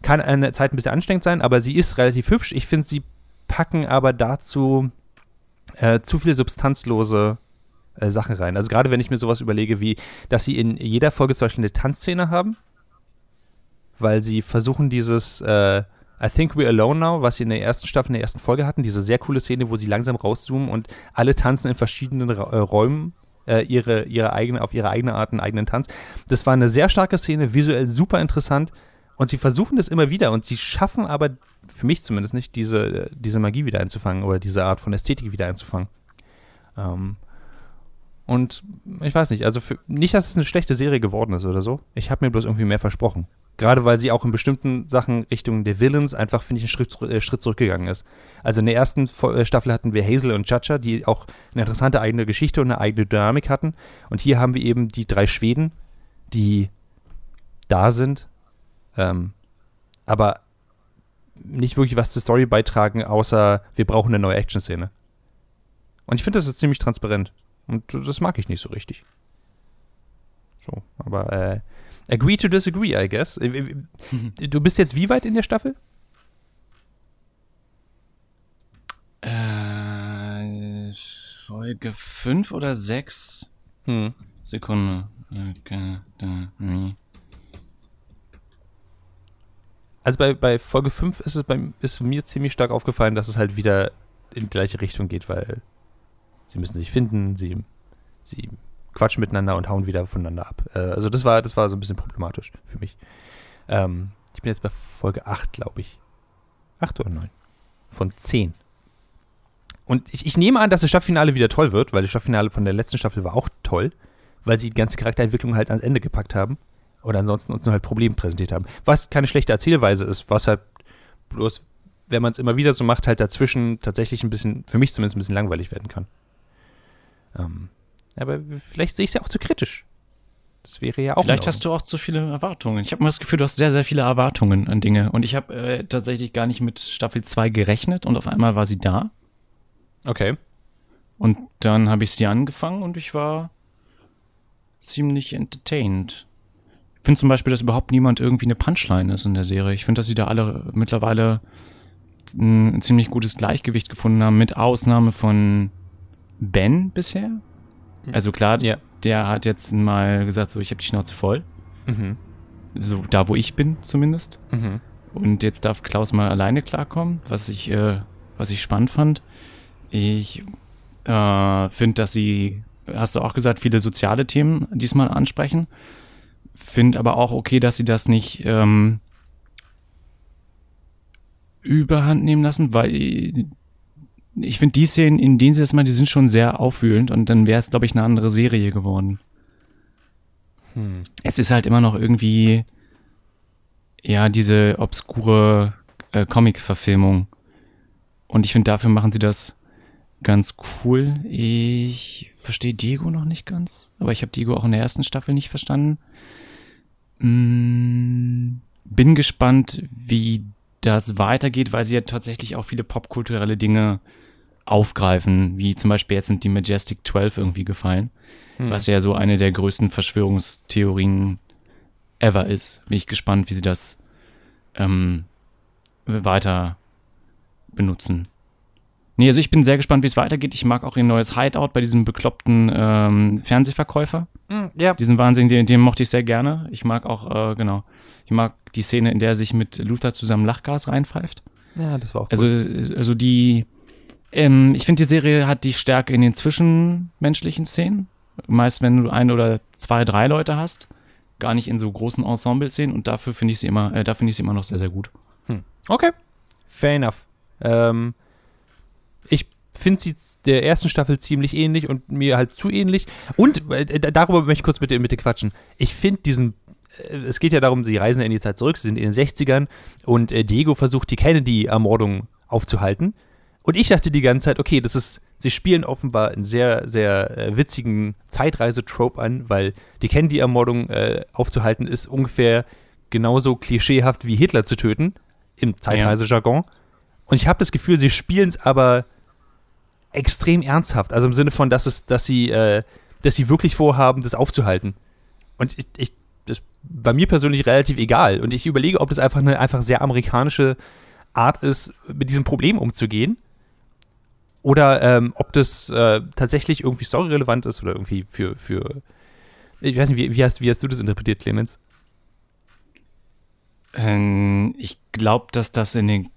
Kann eine Zeit ein bisschen anstrengend sein, aber sie ist relativ hübsch. Ich finde, sie packen aber dazu äh, zu viele substanzlose äh, Sachen rein. Also gerade wenn ich mir sowas überlege, wie, dass sie in jeder Folge zum Beispiel eine Tanzszene haben, weil sie versuchen dieses äh, I Think We're Alone Now, was sie in der ersten Staffel, in der ersten Folge hatten, diese sehr coole Szene, wo sie langsam rauszoomen und alle tanzen in verschiedenen Ra äh, Räumen äh, ihre, ihre eigene, auf ihre eigene Art einen eigenen Tanz. Das war eine sehr starke Szene, visuell super interessant und sie versuchen das immer wieder und sie schaffen aber, für mich zumindest nicht, diese, diese Magie wieder einzufangen oder diese Art von Ästhetik wieder einzufangen. Ähm, und ich weiß nicht, also für, nicht, dass es eine schlechte Serie geworden ist oder so. Ich habe mir bloß irgendwie mehr versprochen. Gerade weil sie auch in bestimmten Sachen Richtung der Villains einfach, finde ich, einen Schritt, äh, Schritt zurückgegangen ist. Also in der ersten äh, Staffel hatten wir Hazel und Chacha, die auch eine interessante eigene Geschichte und eine eigene Dynamik hatten. Und hier haben wir eben die drei Schweden, die da sind, ähm, aber nicht wirklich was zur Story beitragen, außer wir brauchen eine neue Action-Szene. Und ich finde, das ist ziemlich transparent. Und das mag ich nicht so richtig. So, aber äh, agree to disagree, I guess. Äh, äh, du bist jetzt wie weit in der Staffel? Äh, Folge 5 oder 6? Hm. Sekunde. Also bei, bei Folge 5 ist es bei, ist mir ziemlich stark aufgefallen, dass es halt wieder in die gleiche Richtung geht, weil sie müssen sich finden, sie, sie quatschen miteinander und hauen wieder voneinander ab. Äh, also das war, das war so ein bisschen problematisch für mich. Ähm, ich bin jetzt bei Folge 8, glaube ich. 8 oder 9? Von 10. Und ich, ich nehme an, dass das Staffelfinale wieder toll wird, weil das Staffelfinale von der letzten Staffel war auch toll, weil sie die ganze Charakterentwicklung halt ans Ende gepackt haben und ansonsten uns nur halt Probleme präsentiert haben. Was keine schlechte Erzählweise ist, was halt bloß, wenn man es immer wieder so macht, halt dazwischen tatsächlich ein bisschen, für mich zumindest ein bisschen langweilig werden kann. Ähm, aber vielleicht sehe ich es ja auch zu kritisch. Das wäre ja auch. Vielleicht hast du auch zu viele Erwartungen. Ich habe mal das Gefühl, du hast sehr, sehr viele Erwartungen an Dinge. Und ich habe äh, tatsächlich gar nicht mit Staffel 2 gerechnet und auf einmal war sie da. Okay. Und dann habe ich sie angefangen und ich war ziemlich entertained. Ich finde zum Beispiel, dass überhaupt niemand irgendwie eine Punchline ist in der Serie. Ich finde, dass sie da alle mittlerweile ein ziemlich gutes Gleichgewicht gefunden haben, mit Ausnahme von Ben bisher. Mhm. Also klar, ja. der hat jetzt mal gesagt, so ich habe die Schnauze voll. Mhm. So da, wo ich bin zumindest. Mhm. Und jetzt darf Klaus mal alleine klarkommen, was ich, äh, was ich spannend fand. Ich äh, finde, dass sie, hast du auch gesagt, viele soziale Themen diesmal ansprechen. Finde aber auch okay, dass sie das nicht ähm, überhand nehmen lassen, weil ich finde die Szenen, in denen sie das mal, die sind schon sehr aufwühlend und dann wäre es, glaube ich, eine andere Serie geworden. Hm. Es ist halt immer noch irgendwie, ja, diese obskure äh, Comic-Verfilmung. Und ich finde, dafür machen sie das ganz cool. Ich verstehe Diego noch nicht ganz, aber ich habe Diego auch in der ersten Staffel nicht verstanden. Mm, bin gespannt, wie das weitergeht, weil sie ja tatsächlich auch viele popkulturelle Dinge aufgreifen, wie zum Beispiel jetzt sind die Majestic 12 irgendwie gefallen, Hm. was ja so eine der größten Verschwörungstheorien ever ist. Bin ich gespannt, wie sie das ähm, weiter benutzen. Nee, also ich bin sehr gespannt, wie es weitergeht. Ich mag auch ihr neues Hideout bei diesem bekloppten ähm, Fernsehverkäufer. Hm, ja. Diesen Wahnsinn, den, den mochte ich sehr gerne. Ich mag auch, äh, genau, ich mag die Szene, in der er sich mit Luther zusammen Lachgas reinpfeift. ja, das war auch Also, gut. also die, ähm, ich finde, die Serie hat die Stärke in den zwischenmenschlichen Szenen. Meist, wenn du ein oder zwei, drei Leute hast, gar nicht in so großen Ensemble-Szenen und dafür finde ich sie immer, äh, da finde ich sie immer noch sehr, sehr gut. Okay, fair enough. Ähm, ich finde sie der ersten Staffel ziemlich ähnlich und mir halt zu ähnlich. Und äh, darüber möchte ich kurz mit dir, mit dir quatschen. Ich finde diesen, äh, es geht ja darum, sie reisen in die Zeit zurück, sie sind in den 60ern und äh, Diego versucht, die Kennedy-Ermordung aufzuhalten. Und ich dachte die ganze Zeit, okay, das ist, sie spielen offenbar einen sehr, sehr äh, witzigen Zeitreise-Trope an, weil die Kennedy-Ermordung äh, aufzuhalten ist ungefähr genauso klischeehaft wie Hitler zu töten im Zeitreisejargon. Und ich habe das Gefühl, sie spielen es aber extrem ernsthaft. Also im Sinne von, dass es, dass sie, äh, dass sie wirklich vorhaben, das aufzuhalten. Und ich, ich, das war mir persönlich relativ egal. Und ich überlege, ob das einfach eine einfach sehr amerikanische Art ist, mit diesem Problem umzugehen. Oder ähm, ob das äh, tatsächlich irgendwie storyrelevant ist oder irgendwie für, für ich weiß nicht, wie, wie, hast, wie hast du das interpretiert, Clemens? Ähm, ich glaube, dass das in den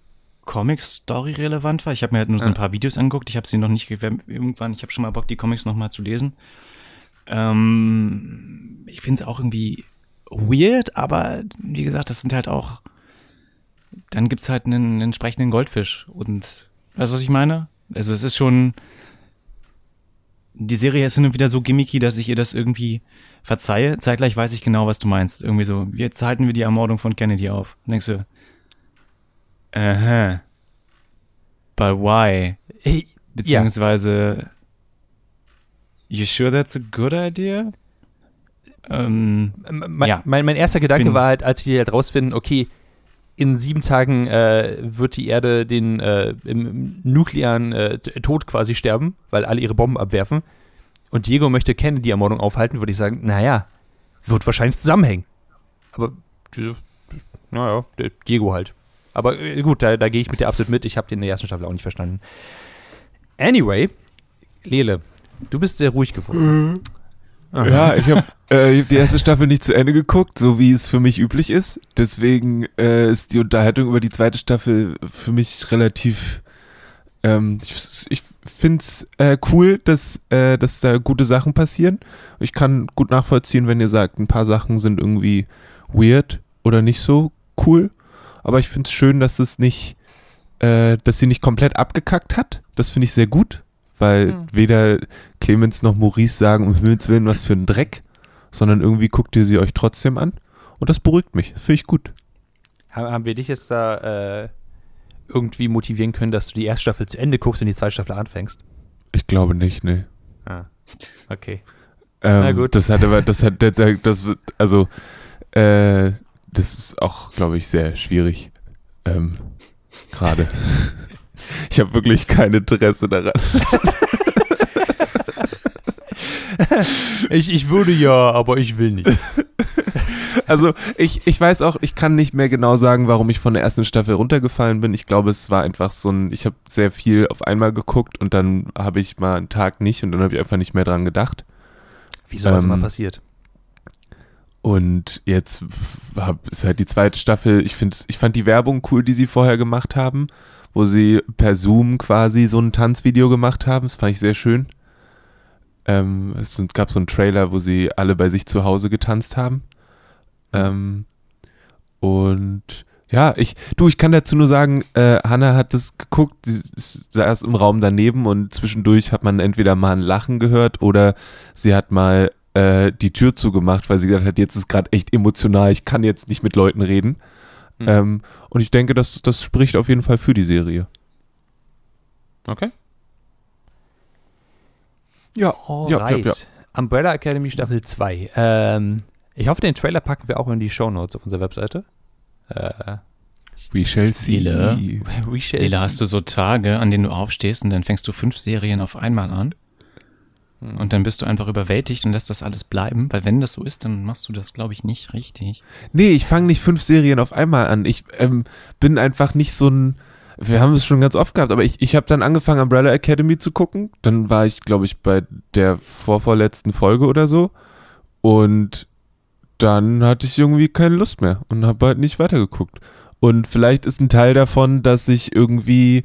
Comics Story relevant war. Ich habe mir halt nur so ein Ja. paar Videos angeguckt. Ich habe sie noch nicht ge- irgendwann. Ich habe schon mal Bock, die Comics noch mal zu lesen. Ähm, ich finde es auch irgendwie weird, aber wie gesagt, das sind halt auch. Dann gibt's halt einen, einen entsprechenden Goldfisch und weißt du, was ich meine? Also es ist schon. Die Serie ist hin und wieder so gimmicky, dass ich ihr das irgendwie verzeihe. Zeitgleich weiß ich genau, was du meinst. Irgendwie so, jetzt halten wir die Ermordung von Kennedy auf. Und denkst du, aha. But why? Beziehungsweise, you sure that's a good idea? Ähm, mein, Ja. mein, mein erster Gedanke Bin- war halt, als sie halt rausfinden, okay, in sieben Tagen äh, wird die Erde den äh, im, nuklearen äh, Tod quasi sterben, weil alle ihre Bomben abwerfen. Und Diego möchte Kennedy-Ermordung aufhalten, würde ich sagen, naja, wird wahrscheinlich zusammenhängen. Aber naja, Diego halt. Aber äh, gut, da, da gehe ich mit dir absolut mit. Ich habe den in der ersten Staffel auch nicht verstanden. Anyway, Lele, du bist sehr ruhig geworden. Aha. Ja, ich habe äh, hab die erste Staffel nicht zu Ende geguckt, so wie es für mich üblich ist. Deswegen äh, ist die Unterhaltung über die zweite Staffel für mich relativ. Ähm, ich ich finde es äh, cool, dass, äh, dass da gute Sachen passieren. Ich kann gut nachvollziehen, wenn ihr sagt, ein paar Sachen sind irgendwie weird oder nicht so cool. Aber ich finde es schön, dass es nicht, äh, dass sie nicht komplett abgekackt hat. Das finde ich sehr gut, weil Mhm. weder Clemens noch Maurice sagen, um Himmels Willen, was für ein Dreck, sondern irgendwie guckt ihr sie euch trotzdem an. Und das beruhigt mich. Finde ich gut. Ha- Haben wir dich jetzt da äh, irgendwie motivieren können, dass du die erste Staffel zu Ende guckst und die zweite Staffel anfängst? Ich glaube nicht, ne. Ah, okay. Ähm, Na gut. Das hat aber, das hat, das, also, äh, das ist auch, glaube ich, sehr schwierig. Ähm, gerade. ich habe wirklich kein Interesse daran. Ich, ich würde ja, aber ich will nicht. Also ich, ich weiß auch, ich kann nicht mehr genau sagen, warum ich von der ersten Staffel runtergefallen bin. Ich glaube, es war einfach so ein, ich habe sehr viel auf einmal geguckt und dann habe ich mal einen Tag nicht und dann habe ich einfach nicht mehr dran gedacht. Wie sowas Ähm, mal passiert? Und jetzt ist halt die zweite Staffel. Ich, find's, ich fand die Werbung cool, die sie vorher gemacht haben, wo sie per Zoom quasi so ein Tanzvideo gemacht haben. Das fand ich sehr schön. Ähm, es gab so einen Trailer, wo sie alle bei sich zu Hause getanzt haben. Ähm, und Ja, ich, du, ich kann dazu nur sagen, äh, Hanna hat das geguckt, sie saß im Raum daneben und zwischendurch hat man entweder mal ein Lachen gehört oder sie hat mal äh, die Tür zugemacht, weil sie gesagt hat, jetzt ist gerade echt emotional, ich kann jetzt nicht mit Leuten reden. Mhm. Ähm, und ich denke, das, das spricht auf jeden Fall für die Serie. Okay. Ja, ja, Alright. ja, ja. Umbrella Academy Staffel 2. Ähm, ich hoffe, den Trailer packen wir auch in die Shownotes auf unserer Webseite. Äh, We shall see. Lila. we shall Lila, see. hast du so Tage, an denen du aufstehst und dann fängst du fünf Serien auf einmal an? Hm. Und dann bist du einfach überwältigt und lässt das alles bleiben, weil wenn das so ist, dann machst du das, glaube ich, nicht richtig. Nee, ich fange nicht fünf Serien auf einmal an. Ich ähm, bin einfach nicht so ein. Wir haben es schon ganz oft gehabt, aber ich, ich habe dann angefangen, Umbrella Academy zu gucken. Dann war ich, glaube ich, bei der vorvorletzten Folge oder so. Und dann hatte ich irgendwie keine Lust mehr und habe halt nicht weitergeguckt. Und vielleicht ist ein Teil davon, dass ich irgendwie,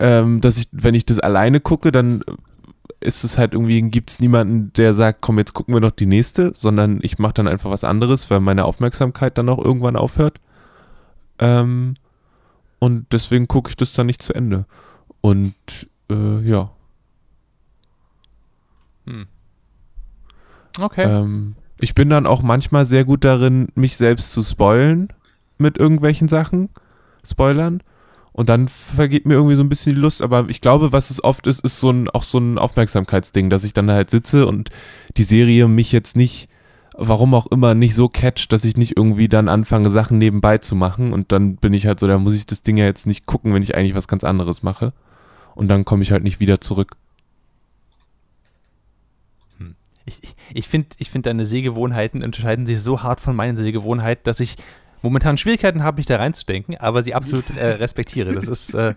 ähm, dass ich, wenn ich das alleine gucke, dann ist es halt irgendwie, gibt es niemanden, der sagt, komm, jetzt gucken wir noch die nächste, sondern ich mache dann einfach was anderes, weil meine Aufmerksamkeit dann auch irgendwann aufhört. Ähm, und deswegen gucke ich das dann nicht zu Ende. Und äh, ja. Hm. Okay. Ähm, ich bin dann auch manchmal sehr gut darin, mich selbst zu spoilen mit irgendwelchen Sachen, Spoilern. Und dann vergeht mir irgendwie so ein bisschen die Lust. Aber ich glaube, was es oft ist, ist so ein, auch so ein Aufmerksamkeitsding, dass ich dann halt sitze und die Serie mich jetzt nicht, warum auch immer, nicht so catcht, dass ich nicht irgendwie dann anfange, Sachen nebenbei zu machen. Und dann bin ich halt so, da muss ich das Ding ja jetzt nicht gucken, wenn ich eigentlich was ganz anderes mache. Und dann komme ich halt nicht wieder zurück. Ich, ich, ich finde, ich find, deine Sehgewohnheiten unterscheiden sich so hart von meinen Sehgewohnheiten, dass ich momentan Schwierigkeiten habe, mich da reinzudenken, aber sie absolut äh, respektiere. Das ist äh,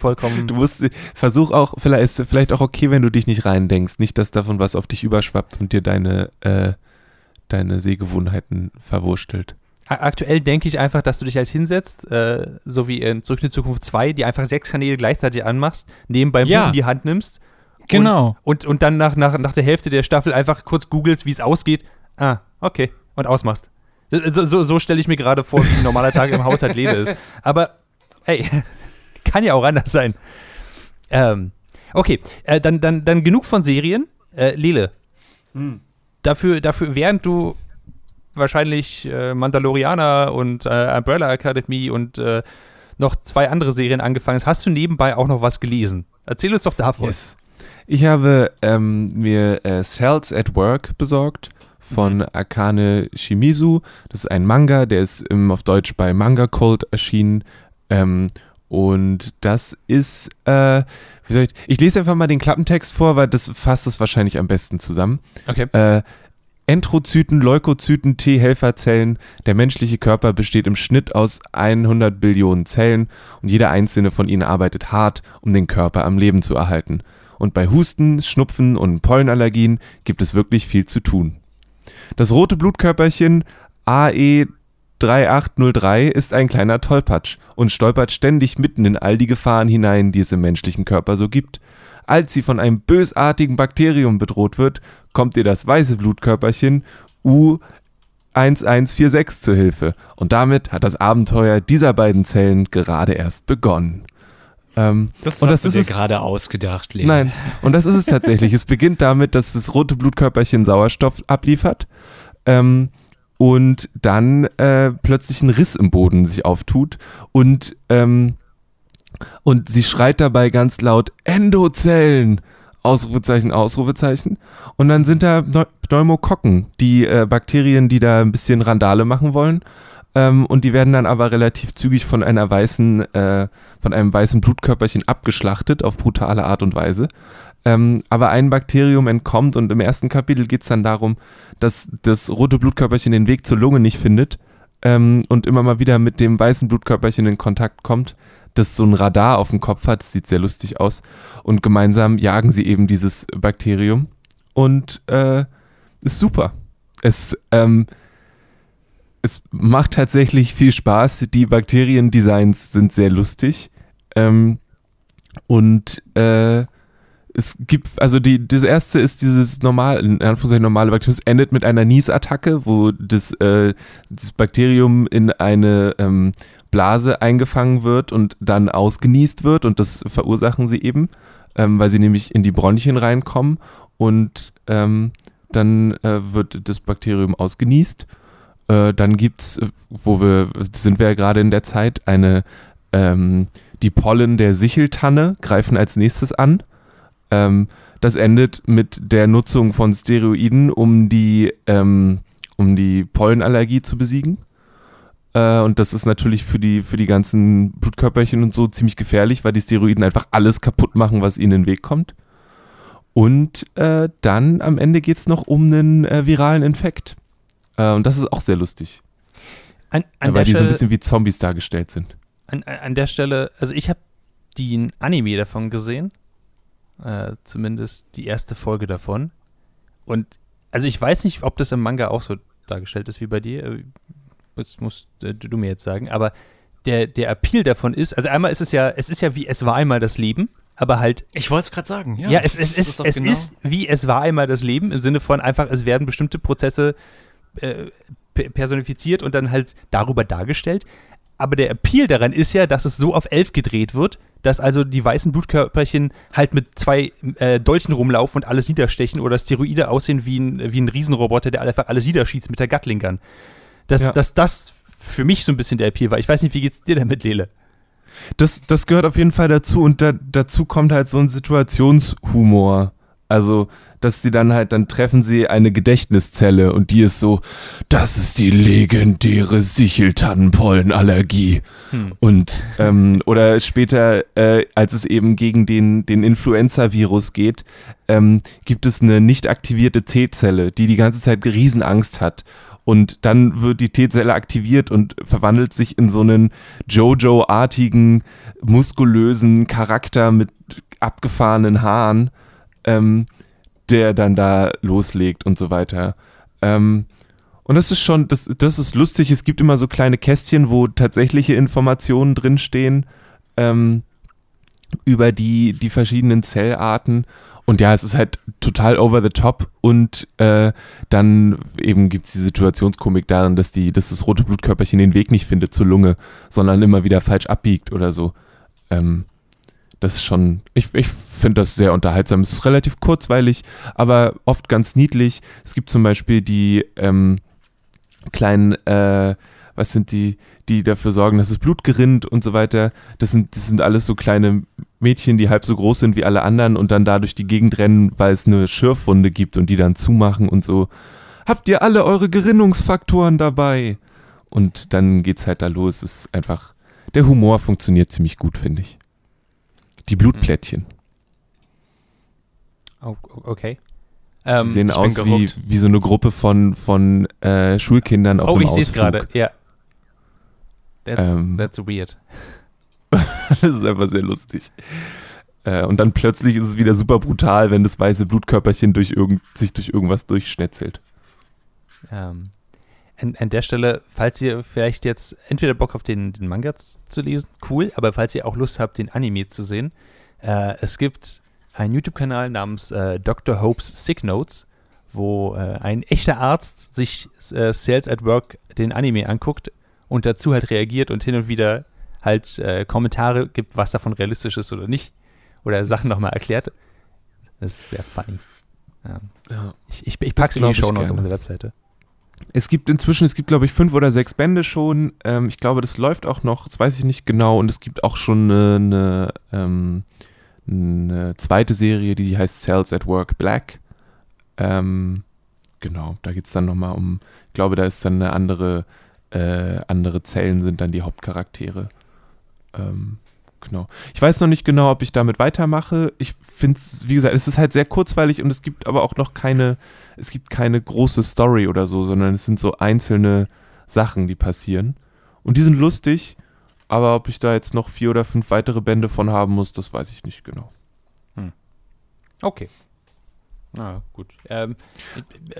vollkommen. Du musst, versuch auch, vielleicht ist vielleicht auch okay, wenn du dich nicht reindenkst. Nicht, dass davon was auf dich überschwappt und dir deine, äh, deine Sehgewohnheiten verwurstelt. A- Aktuell denke ich einfach, dass du dich halt hinsetzt, äh, so wie in Zurück in die Zukunft 2, die einfach sechs Kanäle gleichzeitig anmachst, nebenbei Ja. In die Hand nimmst Genau. und, und dann nach, nach, nach der Hälfte der Staffel einfach kurz googelst, wie es ausgeht. Ah, okay. Und ausmachst. So, so, so stelle ich mir gerade vor, wie ein normaler Tag im Haushalt lebe ist. Aber, hey, kann ja auch anders sein. Ähm, okay, äh, dann, dann, dann genug von Serien. Äh, Lele, dafür, dafür, während du wahrscheinlich äh, Mandalorianer und äh, Umbrella Academy und äh, noch zwei andere Serien angefangen hast, hast du nebenbei auch noch was gelesen. Erzähl uns doch davon. Yes. Ich habe ähm, mir äh, Cells at Work besorgt von Akane Shimizu. Das ist ein Manga, der ist im, auf Deutsch bei Manga Cult erschienen. Ähm, und das ist, äh, wie soll ich, ich lese einfach mal den Klappentext vor, weil das fasst es wahrscheinlich am besten zusammen. Okay. Äh, Entrozyten, Leukozyten, T-Helferzellen. Der menschliche Körper besteht im Schnitt aus 100 Billionen Zellen und jede einzelne von ihnen arbeitet hart, um den Körper am Leben zu erhalten. Und bei Husten, Schnupfen und Pollenallergien gibt es wirklich viel zu tun. Das rote Blutkörperchen E AE3803 ist ein kleiner Tollpatsch und stolpert ständig mitten in all die Gefahren hinein, die es im menschlichen Körper so gibt. Als sie von einem bösartigen Bakterium bedroht wird, kommt ihr das weiße Blutkörperchen U1146 zur Hilfe. Und damit hat das Abenteuer dieser beiden Zellen gerade erst begonnen. Ähm, Das und hast das du ist dir gerade ausgedacht, Lena. Nein, und das ist es tatsächlich. es beginnt damit, dass das rote Blutkörperchen Sauerstoff abliefert ähm, und dann äh, plötzlich ein Riss im Boden sich auftut und, ähm, und sie schreit dabei ganz laut Endozellen. Ausrufezeichen, Ausrufezeichen. Und dann sind da Pneu- Pneumokokken, die äh, Bakterien, die da ein bisschen Randale machen wollen. Ähm, und die werden dann aber relativ zügig von einer weißen, äh, von einem weißen Blutkörperchen abgeschlachtet auf brutale Art und Weise. Ähm, aber ein Bakterium entkommt und im ersten Kapitel geht es dann darum, dass das rote Blutkörperchen den Weg zur Lunge nicht findet ähm, und immer mal wieder mit dem weißen Blutkörperchen in Kontakt kommt, das so ein Radar auf dem Kopf hat, sieht sehr lustig aus. Und gemeinsam jagen sie eben dieses Bakterium. Und äh, ist super. Es, ähm, es macht tatsächlich viel Spaß. Die Bakteriendesigns sind sehr lustig. Ähm, und äh, es gibt, also die, das erste ist dieses normal, in Anführungszeichen normale Bakterium, es endet mit einer Niesattacke, wo das, äh, das Bakterium in eine ähm, Blase eingefangen wird und dann ausgenießt wird und das verursachen sie eben, ähm, weil sie nämlich in die Bronchien reinkommen und ähm, dann äh, wird das Bakterium ausgenießt. Äh, dann gibt es, wo wir, sind wir ja gerade in der Zeit, eine, ähm, die Pollen der Sicheltanne greifen als nächstes an. Ähm, das endet mit der Nutzung von Steroiden, um die, ähm, um die Pollenallergie zu besiegen. Äh, und das ist natürlich für die, für die ganzen Blutkörperchen und so ziemlich gefährlich, weil die Steroiden einfach alles kaputt machen, was ihnen in den Weg kommt. Und äh, dann am Ende geht es noch um einen äh, viralen Infekt. Und das ist auch sehr lustig. An, an weil der die so ein Stelle- bisschen wie Zombies dargestellt sind. an, an der Stelle, also ich habe den Anime davon gesehen, äh, zumindest die erste Folge davon. Und also ich weiß nicht, ob das im Manga auch so dargestellt ist wie bei dir. Äh, Das musst äh, du mir jetzt sagen. Aber der, der Appeal davon ist, also einmal ist es ja, es ist ja wie es war einmal das Leben, aber halt Ich wollte es gerade sagen, ja. ja, es, es, das ist, doch es genau- ist wie es war einmal das Leben im Sinne von einfach, es werden bestimmte Prozesse äh, pe- personifiziert und dann halt darüber dargestellt. Aber der Appeal daran ist ja, dass es so auf elf gedreht wird, dass also die weißen Blutkörperchen halt mit zwei äh, Dolchen rumlaufen und alles niederstechen oder Steroide aussehen wie ein, wie ein Riesenroboter, der einfach alles niederschießt mit der Gatling Gun. Dass, Ja. dass das für mich so ein bisschen der Appeal war. Ich weiß nicht, wie geht's dir damit, Lele? Das, das gehört auf jeden Fall dazu und da, dazu kommt halt so ein Situationshumor. Also, dass sie dann halt, dann treffen sie eine Gedächtniszelle und die ist so, das ist die legendäre Sicheltannenpollenallergie. Hm. Und, ähm, oder später, äh, als es eben gegen den, den Influenza-Virus geht, ähm, gibt es eine nicht aktivierte T-Zelle, die die ganze Zeit Riesenangst hat. Und dann wird die T-Zelle aktiviert und verwandelt sich in so einen Jojo-artigen, muskulösen Charakter mit abgefahrenen Haaren, ähm, der dann da loslegt und so weiter. Ähm, und das ist schon, das, das ist lustig. Es gibt immer so kleine Kästchen, wo tatsächliche Informationen drinstehen ähm, über die, die verschiedenen Zellarten. Und ja, es ist halt total over the top und äh, dann eben gibt es die Situationskomik darin, dass, die, dass das rote Blutkörperchen den Weg nicht findet zur Lunge, sondern immer wieder falsch abbiegt oder so. Ähm, das ist schon, ich, ich finde das sehr unterhaltsam. Es ist relativ kurzweilig, aber oft ganz niedlich. Es gibt zum Beispiel die ähm, kleinen, äh, was sind die, die dafür sorgen, dass das Blut gerinnt und so weiter. Das sind, das sind alles so kleine Mädchen, die halb so groß sind wie alle anderen und dann da durch die Gegend rennen, weil es eine Schürfwunde gibt und die dann zumachen und so. Habt ihr alle eure Gerinnungsfaktoren dabei? Und dann geht's halt da los. Es ist einfach, der Humor funktioniert ziemlich gut, finde ich. Die Blutplättchen. Oh, okay. Die Ähm, sehen ich aus wie, wie so eine Gruppe von, von äh, Schulkindern auf oh, einem ich sehe es Ausflug. gerade, ja. That's, Ähm, that's weird. das ist einfach sehr lustig. Äh, und dann plötzlich ist es wieder super brutal, wenn das weiße Blutkörperchen durch irgend, sich durch irgendwas durchschnetzelt. Ähm, an, an der Stelle, falls ihr vielleicht jetzt entweder Bock habt, den, den Manga zu lesen, cool, aber falls ihr auch Lust habt, den Anime zu sehen, äh, es gibt einen YouTube-Kanal namens äh, Dr. Hope's Sick Notes, wo äh, ein echter Arzt sich äh, Sales at Work den Anime anguckt und dazu halt reagiert und hin und wieder halt äh, Kommentare gibt, was davon realistisch ist oder nicht. Oder Sachen nochmal erklärt. Das ist sehr funny. Ähm, Ja. ich, ich, ich Das pack's in die Show Notes auf gerne. unserer Webseite. Es gibt inzwischen, es gibt glaube ich fünf oder sechs Bände schon. Ähm, ich glaube, das läuft auch noch, das weiß ich nicht genau. Und es gibt auch schon eine, eine, ähm, eine zweite Serie, die heißt Cells at Work Black. Ähm, genau, da geht es dann nochmal um, ich glaube, da ist dann eine andere, äh, andere Zellen sind dann die Hauptcharaktere. Ähm, genau. Ich weiß noch nicht genau, ob ich damit weitermache. Ich finde es, wie gesagt, es ist halt sehr kurzweilig und es gibt aber auch noch keine, es gibt keine große Story oder so, sondern es sind so einzelne Sachen, die passieren. Und die sind lustig, aber ob ich da jetzt noch vier oder fünf weitere Bände von haben muss, das weiß ich nicht genau. Okay. Na gut. Ähm,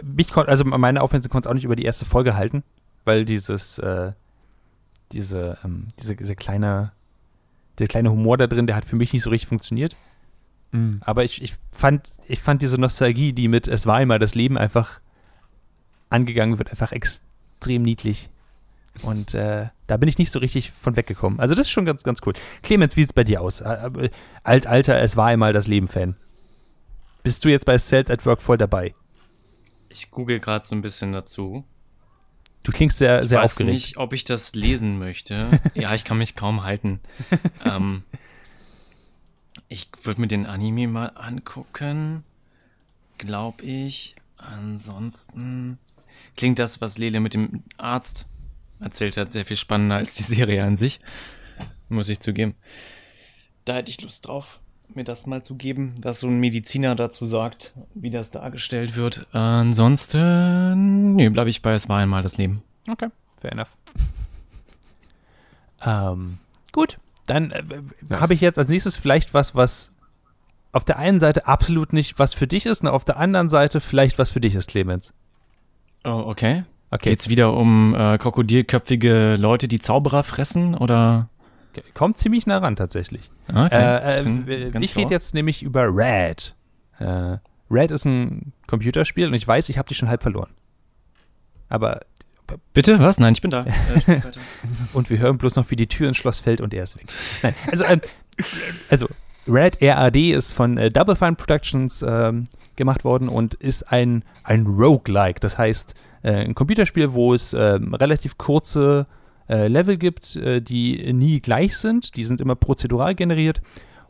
mich kon also meine Aufmerksamkeit konnte es auch nicht über die erste Folge halten, weil dieses, äh, diese, ähm, diese, diese kleine, der kleine Humor da drin, der hat für mich nicht so richtig funktioniert. Mhm. Aber ich, ich, fand, ich fand diese Nostalgie, die mit Es war einmal das Leben einfach angegangen wird, einfach extrem niedlich. Und äh, da bin ich nicht so richtig von weggekommen. Also das ist schon ganz, ganz cool. Clemens, wie sieht es bei dir aus? Äh, äh, Als alter Es war einmal das Leben-Fan. Bist du jetzt bei Sales at Work voll dabei? Ich google gerade so ein bisschen dazu. Du klingst sehr, Ich sehr weiß aufgeregt. nicht, ob ich das lesen möchte. ja, ich kann mich kaum halten. ähm, ich würde mir den Anime mal angucken. Glaub ich. Ansonsten klingt das, was Lele mit dem Arzt erzählt hat, sehr viel spannender als die Serie an sich. Muss ich zugeben. Da hätte ich Lust drauf, mir das mal zu geben, was so ein Mediziner dazu sagt, wie das dargestellt wird. Ansonsten, nee, bleibe ich bei Es war einmal das Leben. Okay, fair enough. ähm, gut, dann äh, Nice. habe ich jetzt als nächstes vielleicht was, was auf der einen Seite absolut nicht was für dich ist, und auf der anderen Seite vielleicht was für dich ist, Clemens. Oh, okay. Okay, Geht's wieder um äh, krokodilköpfige Leute, die Zauberer fressen oder? Kommt ziemlich nah ran tatsächlich. Okay. Äh, äh, ich rede jetzt nämlich über Red. Äh, Red ist ein Computerspiel und ich weiß, ich habe dich schon halb verloren. Aber, Bitte? Was? Nein, ich bin da. Äh, und wir hören bloß noch, wie die Tür ins Schloss fällt und er ist weg. Nein, also, ähm, also Red RAD ist von äh, Double Fine Productions ähm, gemacht worden und ist ein, ein Roguelike. Das heißt, äh, ein Computerspiel, wo es ähm, relativ kurze äh, Level gibt, äh, die nie gleich sind. Die sind immer prozedural generiert.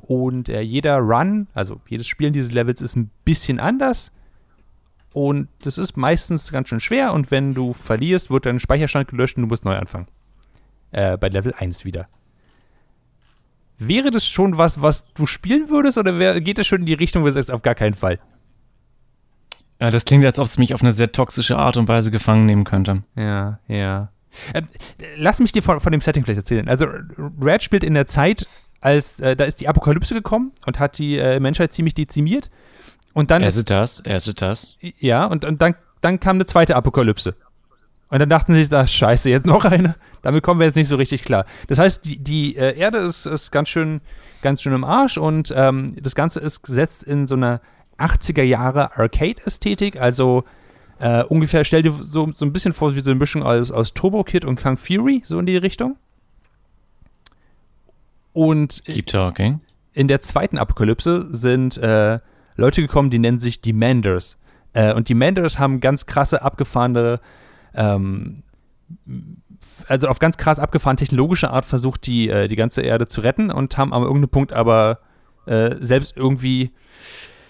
Und äh, jeder Run, also jedes Spielen dieses Levels ist ein bisschen anders. Und das ist meistens ganz schön schwer. Und wenn du verlierst, wird dein Speicherstand gelöscht und du musst neu anfangen. Äh, bei Level 1 wieder. Wäre das schon was, was du spielen würdest, oder wär, geht es schon in die Richtung, wo du sagst, auf gar keinen Fall? Ja, das klingt, als ob es mich auf eine sehr toxische Art und Weise gefangen nehmen könnte. Ja, ja. Ähm, lass mich dir von, von dem Setting vielleicht erzählen. Also, Red spielt in der Zeit, als äh, da ist die Apokalypse gekommen und hat die äh, Menschheit ziemlich dezimiert. Und dann Er ist, ist das, er ist das. ja, und, und dann, dann kam eine zweite Apokalypse. Und dann dachten sie sich, ach, scheiße, jetzt noch eine. Damit kommen wir jetzt nicht so richtig klar. Das heißt, die, die äh, Erde ist, ist ganz schön, ganz schön im Arsch und ähm, das Ganze ist gesetzt in so einer 80er Jahre Arcade-Ästhetik. Also äh, ungefähr, stell dir so, so ein bisschen vor, wie so eine Mischung aus, aus Turbo Kid und Kung Fury, so in die Richtung. Und Keep talking. in der zweiten Apokalypse sind äh, Leute gekommen, die nennen sich Demanders. Äh, und Demanders haben ganz krasse, abgefahrene, ähm, also auf ganz krass abgefahrene technologische Art versucht, die, äh, die ganze Erde zu retten und haben am irgendeinem Punkt aber äh, selbst irgendwie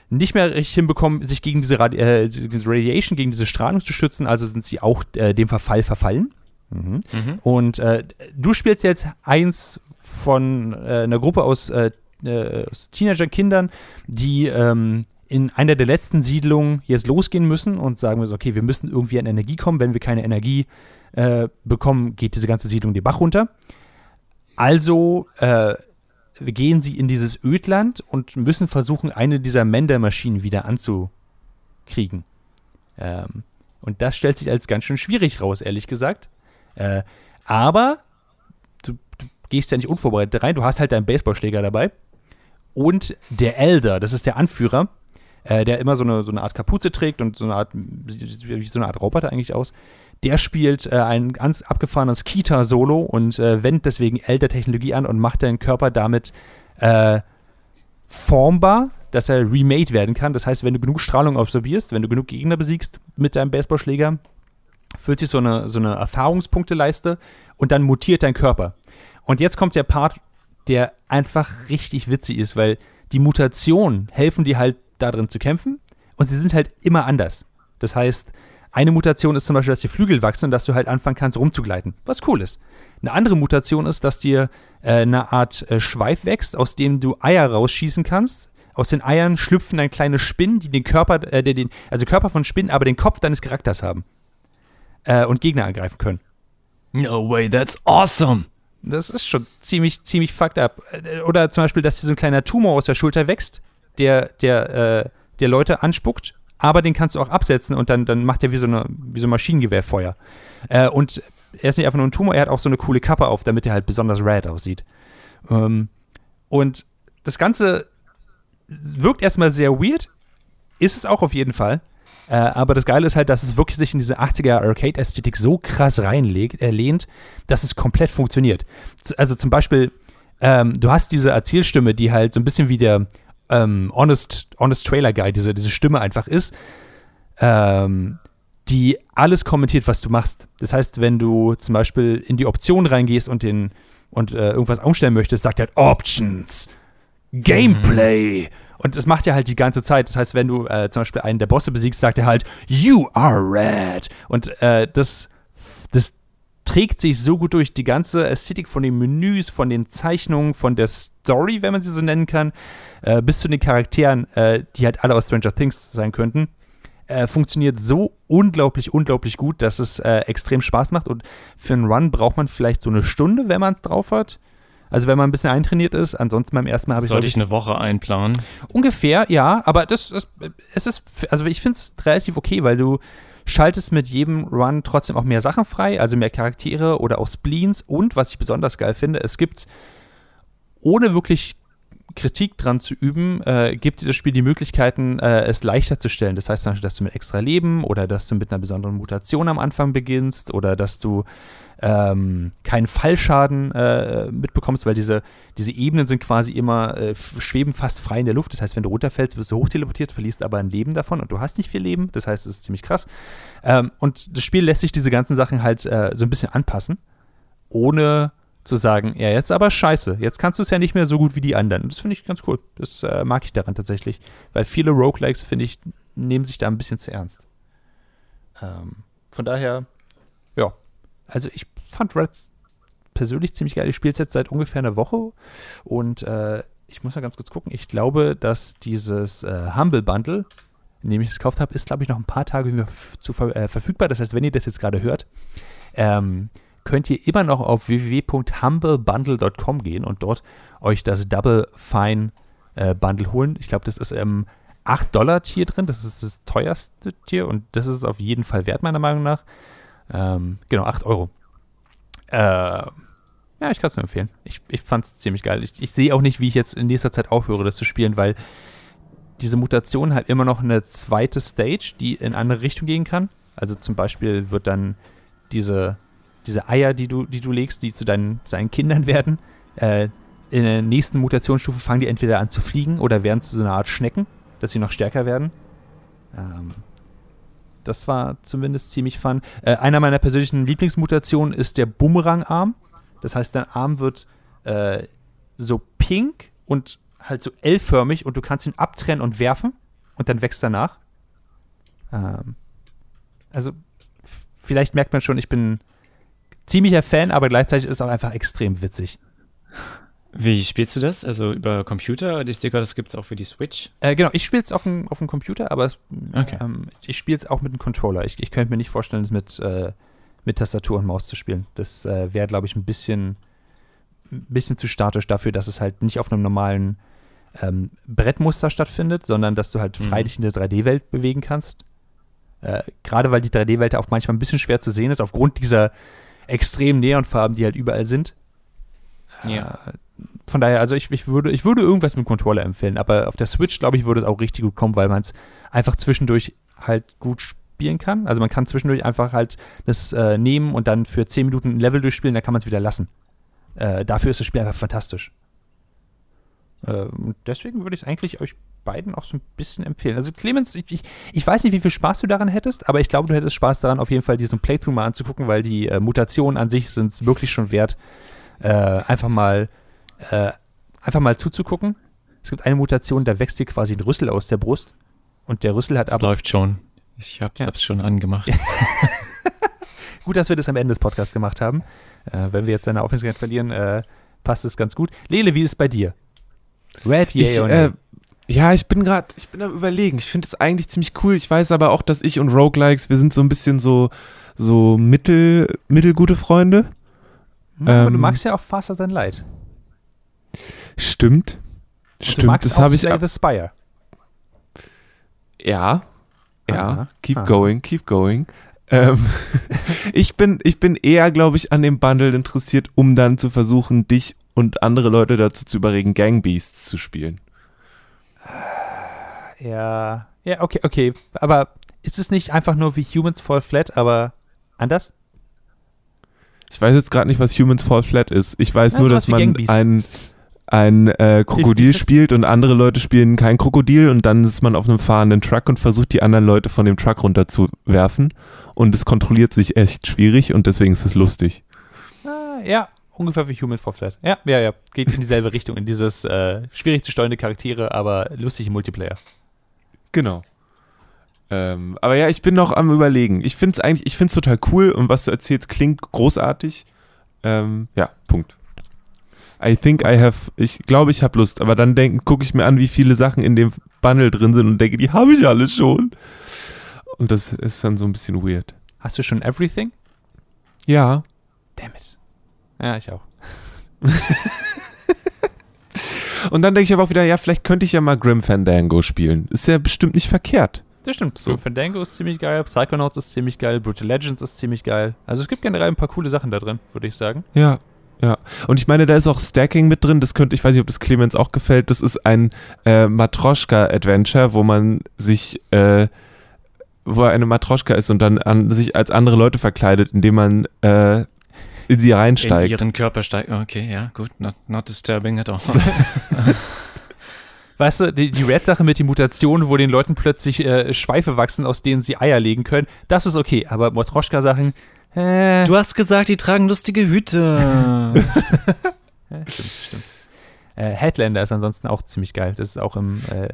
nicht mehr richtig hinbekommen, sich gegen diese, Radi äh, diese Radiation, gegen diese Strahlung zu schützen. Also sind sie auch äh, dem Verfall verfallen. Mhm. Mhm. Und äh, du spielst jetzt eins von äh, einer Gruppe aus, äh, äh, aus Teenager-Kindern, die ähm, in einer der letzten Siedlungen jetzt losgehen müssen und sagen wir so, okay, wir müssen irgendwie an Energie kommen. Wenn wir keine Energie äh, bekommen, geht diese ganze Siedlung den Bach runter. Also äh, gehen sie in dieses Ödland und müssen versuchen, eine dieser Mender-Maschinen wieder anzukriegen. Ähm, und das stellt sich als ganz schön schwierig raus, ehrlich gesagt. Äh, aber du, du gehst ja nicht unvorbereitet rein, du hast halt deinen Baseballschläger dabei. Und der Elder, das ist der Anführer, äh, der immer so eine, so eine Art Kapuze trägt und so eine Art, sieht so eine Art Roboter eigentlich aus. Der spielt äh, ein ganz abgefahrenes Kita-Solo und äh, wendet deswegen Elder-Technologie an und macht deinen Körper damit äh, formbar, dass er remade werden kann. Das heißt, wenn du genug Strahlung absorbierst, wenn du genug Gegner besiegst mit deinem Baseballschläger, füllt sich so eine, so eine Erfahrungspunkteleiste und dann mutiert dein Körper. Und jetzt kommt der Part, der einfach richtig witzig ist, weil die Mutationen helfen dir halt darin zu kämpfen und sie sind halt immer anders. Das heißt, eine Mutation ist zum Beispiel, dass die Flügel wachsen und dass du halt anfangen kannst, rumzugleiten, was cool ist. Eine andere Mutation ist, dass dir äh, eine Art äh, Schweif wächst, aus dem du Eier rausschießen kannst. Aus den Eiern schlüpfen dann kleine Spinnen, die den Körper, äh, den, also Körper von Spinnen, aber den Kopf deines Charakters haben. Äh, und Gegner angreifen können. No way, that's awesome. Das ist schon ziemlich, ziemlich fucked up. Oder zum Beispiel, dass dir so ein kleiner Tumor aus der Schulter wächst, der, der, äh, der Leute anspuckt, aber den kannst du auch absetzen und dann, dann macht er wie so, eine, wie so ein Maschinengewehrfeuer. Äh, und er ist nicht einfach nur ein Tumor, er hat auch so eine coole Kappe auf, damit er halt besonders rad aussieht. Ähm, und das Ganze wirkt erstmal sehr weird, ist es auch auf jeden Fall. Äh, aber das Geile ist halt, dass es wirklich sich in diese 80er Arcade-Ästhetik so krass reinlegt, äh, dass es komplett funktioniert. Z also zum Beispiel, ähm, du hast diese Erzählstimme, die halt so ein bisschen wie der ähm, Honest, Honest Trailer Guy, diese, diese Stimme einfach ist, ähm, die alles kommentiert, was du machst. Das heißt, wenn du zum Beispiel in die Option reingehst und den und äh, irgendwas umstellen möchtest, sagt er halt Options, Gameplay. Mhm. Und das macht er halt die ganze Zeit. Das heißt, wenn du äh, zum Beispiel einen der Bosse besiegst, sagt er halt, You are red. Und äh, das trägt sich so gut durch die ganze Ästhetik von den Menüs, von den Zeichnungen, von der Story, wenn man sie so nennen kann, äh, bis zu den Charakteren, äh, die halt alle aus Stranger Things sein könnten. Äh, funktioniert so unglaublich, unglaublich gut, dass es äh, extrem Spaß macht. Und für einen Run braucht man vielleicht so eine Stunde, wenn man es drauf hat. Also wenn man ein bisschen eintrainiert ist, ansonsten beim ersten Mal habe ich. Sollte ich eine Woche einplanen? Ungefähr, ja, aber das, das es ist, also ich finde es relativ okay, weil du schaltest mit jedem Run trotzdem auch mehr Sachen frei, also mehr Charaktere oder auch Spleens. Und was ich besonders geil finde, es gibt ohne wirklich Kritik dran zu üben, äh, gibt dir das Spiel die Möglichkeiten, äh, es leichter zu stellen. Das heißt zum Beispiel, dass du mit extra Leben oder dass du mit einer besonderen Mutation am Anfang beginnst oder dass du ähm, keinen Fallschaden äh, mitbekommst, weil diese, diese Ebenen sind quasi immer, äh, schweben fast frei in der Luft. Das heißt, wenn du runterfällst, wirst du hochteleportiert, verlierst aber ein Leben davon und du hast nicht viel Leben. Das heißt, es ist ziemlich krass. Ähm, und das Spiel lässt sich diese ganzen Sachen halt äh, so ein bisschen anpassen, ohne zu sagen, ja, jetzt aber scheiße, jetzt kannst du es ja nicht mehr so gut wie die anderen. Und das finde ich ganz cool. Das äh, mag ich daran tatsächlich. Weil viele Roguelikes, finde ich, nehmen sich da ein bisschen zu ernst. Ähm, von daher, ja. Also ich fand Red persönlich ziemlich geil. Ich spiele es jetzt seit ungefähr einer Woche und äh, ich muss mal ganz kurz gucken. Ich glaube, dass dieses äh, Humble Bundle, in dem ich es gekauft habe, ist, glaube ich, noch ein paar Tage zu, äh, verfügbar. Das heißt, wenn ihr das jetzt gerade hört, ähm, könnt ihr immer noch auf www.humblebundle.com gehen und dort euch das Double Fine äh, Bundle holen. Ich glaube, das ist im 8-Dollar-Tier drin. Das ist das teuerste Tier und das ist es auf jeden Fall wert, meiner Meinung nach. Ähm, genau, 8 Euro. Äh, ja, ich kann es nur empfehlen. Ich, ich fand es ziemlich geil. Ich, ich sehe auch nicht, wie ich jetzt in nächster Zeit aufhöre, das zu spielen, weil diese Mutation halt immer noch eine zweite Stage, die in andere Richtung gehen kann. Also zum Beispiel wird dann diese diese Eier, die du, die du legst, die zu deinen, seinen Kindern werden, äh, in der nächsten Mutationsstufe fangen die entweder an zu fliegen oder werden zu so einer Art Schnecken, dass sie noch stärker werden. Ähm, das war zumindest ziemlich fun. Äh, einer meiner persönlichen Lieblingsmutationen ist der Bumerang-Arm. Das heißt, dein Arm wird äh, so pink und halt so L-förmig und du kannst ihn abtrennen und werfen und dann wächst danach. Ähm, also, vielleicht merkt man schon, ich bin ziemlicher Fan, aber gleichzeitig ist es auch einfach extrem witzig. Wie spielst du das? Also über Computer? Ich sehe gerade, das gibt es auch für die Switch. Äh, genau, ich spiele es auf dem, auf dem Computer, aber es, okay. ähm, ich spiele es auch mit einem Controller. Ich, ich könnte mir nicht vorstellen, es mit, äh, mit Tastatur und Maus zu spielen. Das äh, wäre, glaube ich, ein bisschen, ein bisschen zu statisch dafür, dass es halt nicht auf einem normalen ähm, Brettmuster stattfindet, sondern dass du halt frei mhm. dich in der 3D-Welt bewegen kannst. Äh, gerade weil die 3D-Welt auch manchmal ein bisschen schwer zu sehen ist, aufgrund dieser extremen Neonfarben, die halt überall sind. Ja. Äh, von daher, also ich, ich, würde, ich würde irgendwas mit dem Controller empfehlen, aber auf der Switch, glaube ich, würde es auch richtig gut kommen, weil man es einfach zwischendurch halt gut spielen kann. Also man kann zwischendurch einfach halt das äh, nehmen und dann für 10 Minuten ein Level durchspielen, dann kann man es wieder lassen. Äh, dafür ist das Spiel einfach fantastisch. Äh, deswegen würde ich es eigentlich euch beiden auch so ein bisschen empfehlen. Also Clemens, ich, ich, ich, weiß nicht, wie viel Spaß du daran hättest, aber ich glaube, du hättest Spaß daran, auf jeden Fall diesen Playthrough mal anzugucken, weil die äh, Mutationen an sich sind es wirklich schon wert, äh, einfach mal äh, einfach mal zuzugucken. Es gibt eine Mutation, da wächst dir quasi ein Rüssel aus der Brust und der Rüssel hat aber... Es läuft schon. Ich hab's, ja. hab's schon angemacht. gut, dass wir das am Ende des Podcasts gemacht haben. Äh, wenn wir jetzt deine Aufmerksamkeit verlieren, äh, passt es ganz gut. Lele, wie ist es bei dir? Red, yeah ich, oder äh, ja, ich bin gerade, ich bin am überlegen. Ich finde es eigentlich ziemlich cool. Ich weiß aber auch, dass ich und Roguelikes, wir sind so ein bisschen so, so mittel, mittelgute Freunde. Ähm, aber du ähm, magst ja auch Faster Than Light. Stimmt. Und Stimmt, das habe ich. Slay Spire. Ja. Ja. Aha. Keep Aha. going, keep going. Ähm, ich, bin, ich bin eher, glaube ich, an dem Bundle interessiert, um dann zu versuchen, dich und andere Leute dazu zu überreden, Gang Beasts zu spielen. Ja, ja, okay, okay. Aber ist es nicht einfach nur wie Humans Fall Flat, aber anders? Ich weiß jetzt gerade nicht, was Humans Fall Flat ist. Ich weiß Ja, nur, dass man ein, ein äh, Krokodil 50. spielt und andere Leute spielen kein Krokodil und dann ist man auf einem fahrenden Truck und versucht die anderen Leute von dem Truck runterzuwerfen und es kontrolliert sich echt schwierig und deswegen ist es lustig. Ah, ja, ungefähr wie Humans Fall Flat. Ja, ja, ja. Geht in dieselbe Richtung, in dieses äh, schwierig zu steuernde Charaktere, aber lustig im Multiplayer. Genau. Ähm, aber ja, ich bin noch am überlegen. Ich finde es eigentlich, ich finde es total cool und was du erzählst klingt großartig. Ähm, ja, Punkt. I think I have, ich glaube, ich habe Lust, aber dann gucke ich mir an, wie viele Sachen in dem Bundle drin sind und denke, die habe ich alle schon. Und das ist dann so ein bisschen weird. Hast du schon Everything? Ja. Damn it. Ja, ich auch. Und dann denke ich aber auch wieder, ja, vielleicht könnte ich ja mal Grim Fandango spielen. Ist ja bestimmt nicht verkehrt. Das stimmt. So. So. Fandango ist ziemlich geil, Psychonauts ist ziemlich geil, Brutal Legends ist ziemlich geil. Also es gibt generell ein paar coole Sachen da drin, würde ich sagen. Ja, ja. Und ich meine, da ist auch Stacking mit drin. Das könnte, ich weiß nicht, ob das Clemens auch gefällt. Das ist ein äh, Matroschka-Adventure, wo man sich, äh, wo eine Matroschka ist und dann an, sich als andere Leute verkleidet, indem man äh, in sie In reinsteigt. ihren Körper steigt. Okay, ja, gut. Not, not disturbing at all. Weißt du, die, die Red-Sache mit den Mutationen, wo den Leuten plötzlich äh, Schweife wachsen, aus denen sie Eier legen können, das ist okay. Aber Motroschka-Sachen, äh, Du hast gesagt, die tragen lustige Hüte. Ja, stimmt, stimmt. Äh, Headlander ist ansonsten auch ziemlich geil. Das ist auch im, äh,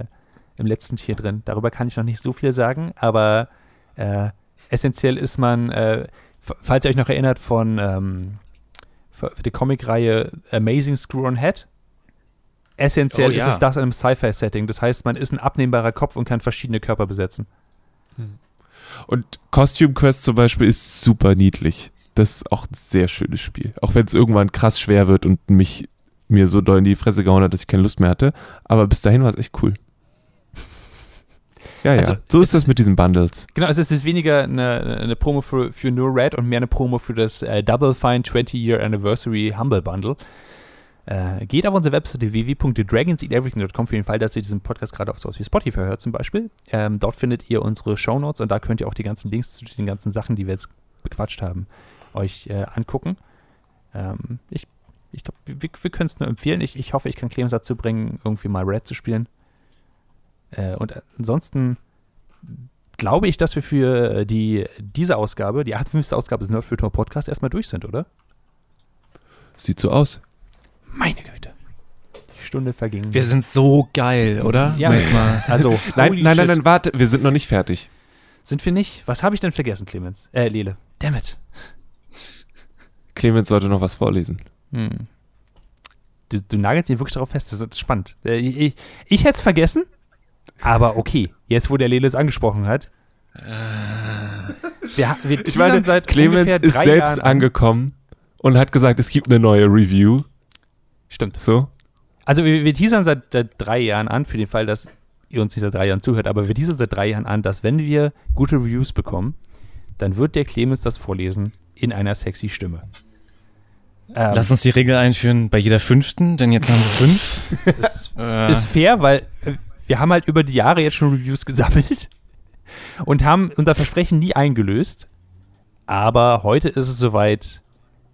im letzten Tier drin. Darüber kann ich noch nicht so viel sagen, aber äh, essentiell ist man, äh, falls ihr euch noch erinnert von ähm, der Comicreihe Amazing Screw on Head, essentiell Oh, ja. ist es das in einem Sci-Fi-Setting. Das heißt, man ist ein abnehmbarer Kopf und kann verschiedene Körper besetzen. Und Costume Quest zum Beispiel ist super niedlich. Das ist auch ein sehr schönes Spiel. Auch wenn es irgendwann krass schwer wird und mich mir so doll in die Fresse gehauen hat, dass ich keine Lust mehr hatte. Aber bis dahin war es echt cool. Ja, ja. Also, so ist das mit diesen Bundles. Genau, es ist jetzt weniger eine, eine Promo für, für nur Red und mehr eine Promo für das äh, Double Fine 20 Year Anniversary Humble Bundle. Äh, geht auf unsere Webseite www.dragonseateverything.com für den Fall, dass ihr diesen Podcast gerade auf sowas wie Spotify hört zum Beispiel. Ähm, dort findet ihr unsere Shownotes und da könnt ihr auch die ganzen Links zu den ganzen Sachen, die wir jetzt bequatscht haben, euch äh, angucken. Ähm, ich ich glaube, wir, wir können es nur empfehlen. Ich, ich hoffe, ich kann Clemens dazu bringen, irgendwie mal Red zu spielen. Äh, und ansonsten glaube ich, dass wir für äh, die, diese Ausgabe, die 58. Ausgabe des Nerd für Tor Podcast, erstmal durch sind, oder? Sieht so aus. Meine Güte. Die Stunde verging. Wir sind so geil, oder? ja, mal. also, Nein, nein, nein, nein, warte, wir sind noch nicht fertig. Sind wir nicht? Was habe ich denn vergessen, Clemens? Äh, Lele. Damn it. Clemens sollte noch was vorlesen. Hm. Du, du nagelst ihn wirklich darauf fest. Das ist spannend. Äh, ich ich, ich hätte es vergessen, aber okay. Jetzt, wo der Lele es angesprochen hat. Wir, ha- wir Ich meine, seit Clemens ungefähr ist selbst Jahren an. angekommen und hat gesagt, es gibt eine neue Review. Stimmt. So. Also wir, wir teasern seit, seit drei Jahren an, für den Fall, dass ihr uns nicht seit drei Jahren zuhört, aber wir teasern seit drei Jahren an, dass wenn wir gute Reviews bekommen, dann wird der Clemens das vorlesen in einer sexy Stimme. Ähm, Lass uns die Regel einführen bei jeder fünften, denn jetzt haben wir fünf. ist, Äh, ist fair, weil äh, wir haben halt über die Jahre jetzt schon Reviews gesammelt und haben unser Versprechen nie eingelöst. Aber heute ist es soweit.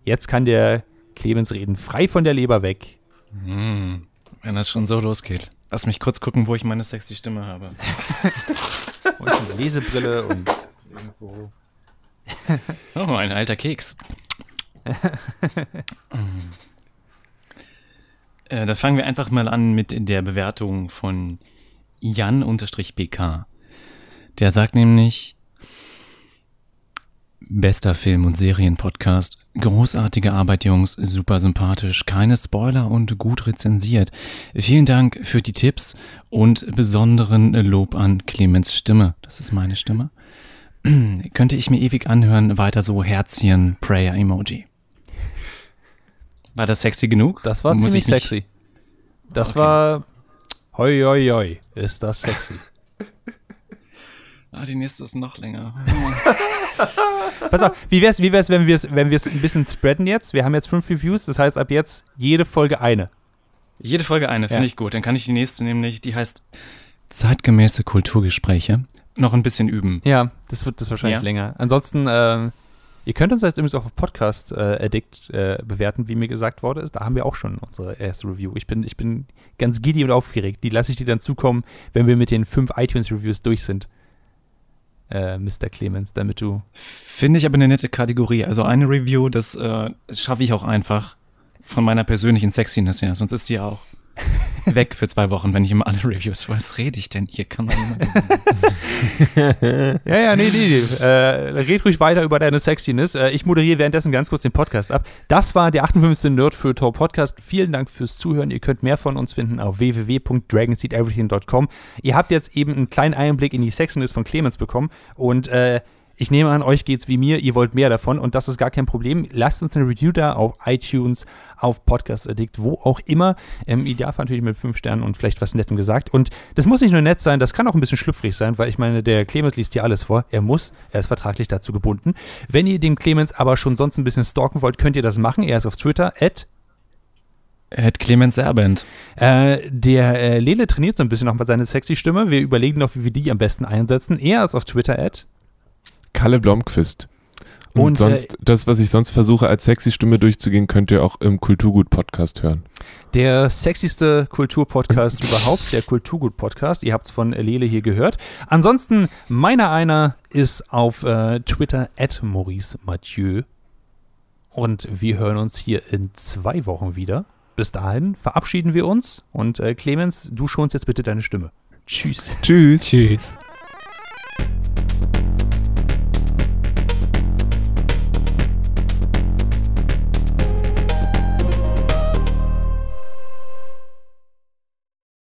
Jetzt kann der Clemens reden, frei von der Leber weg. hm, wenn das schon so losgeht. Lass mich kurz gucken, wo ich meine sexy Stimme habe. Und eine Lesebrille und irgendwo. Oh, ein alter Keks. äh, da fangen wir einfach mal an mit der Bewertung von Jan-BK. Der sagt nämlich, bester Film- und Serienpodcast. Großartige Arbeit, Jungs. Super sympathisch. Keine Spoiler und gut rezensiert. Vielen Dank für die Tipps und besonderen Lob an Clemens Stimme. Das ist meine Stimme. Könnte ich mir ewig anhören. Weiter so Herzchen, Prayer Emoji. War das sexy genug? Das war Muss ziemlich sexy. Das Okay. war. Hoi, hoi, hoi. Ist das sexy. Ah, die nächste ist noch länger. Pass auf, wie wär's, wie wär's, wenn wir es wenn wir's ein bisschen spreaden jetzt? Wir haben jetzt fünf Reviews, das heißt ab jetzt jede Folge eine. Jede Folge eine, Ja. finde ich gut. Dann kann ich die nächste nämlich, die heißt Zeitgemäße Kulturgespräche, noch ein bisschen üben. Ja, das wird das wahrscheinlich Ja. länger. Ansonsten, ähm, ihr könnt uns jetzt übrigens auch auf Podcast äh, Addict äh, bewerten, wie mir gesagt wurde. Da haben wir auch schon unsere erste Review. Ich bin, ich bin ganz giddy und aufgeregt. Die lasse ich dir dann zukommen, wenn wir mit den fünf iTunes-Reviews durch sind. Äh, Mr. Clemens, damit du. Finde ich aber eine nette Kategorie. Also eine Review, das äh, schaffe ich auch einfach von meiner persönlichen Sexiness her. Sonst ist die ja auch weg für zwei Wochen, wenn ich immer alle Reviews. Was rede ich denn hier? Kann man immer Ja, ja, nee, nee, nee. Äh, red ruhig weiter über deine Sexiness. Äh, ich moderiere währenddessen ganz kurz den Podcast ab. Das war der 58. Nerd für Tor Podcast. Vielen Dank fürs Zuhören. Ihr könnt mehr von uns finden auf www.dragonseedeverything.com. Ihr habt jetzt eben einen kleinen Einblick in die Sexiness von Clemens bekommen und äh, ich nehme an, euch geht's wie mir, ihr wollt mehr davon und das ist gar kein Problem. Lasst uns eine Review da auf iTunes, auf Podcast Addict, wo auch immer. Im Idealfall natürlich mit fünf Sternen und vielleicht was Nettem gesagt. Und das muss nicht nur nett sein, das kann auch ein bisschen schlüpfrig sein, weil ich meine, der Clemens liest hier alles vor. Er muss, er ist vertraglich dazu gebunden. Wenn ihr den Clemens aber schon sonst ein bisschen stalken wollt, könnt ihr das machen. Er ist auf Twitter, at Ed Clemens Serbent. äh, der äh, Lele trainiert so ein bisschen nochmal seine sexy Stimme. Wir überlegen noch, wie wir die am besten einsetzen. Er ist auf Twitter, at Kalle Blomqvist. Und, Und, sonst, das, was ich sonst versuche, als sexy Stimme durchzugehen, könnt ihr auch im Kulturgut-Podcast hören. Der sexyste Kulturpodcast überhaupt, der Kulturgut-Podcast. Ihr habt es von Lele hier gehört. Ansonsten, meiner einer ist auf äh, Twitter at Maurice Mathieu. Und wir hören uns hier in zwei Wochen wieder. Bis dahin verabschieden wir uns. Und äh, Clemens, du schonst jetzt bitte deine Stimme. Tschüss. Tschüss. Tschüss.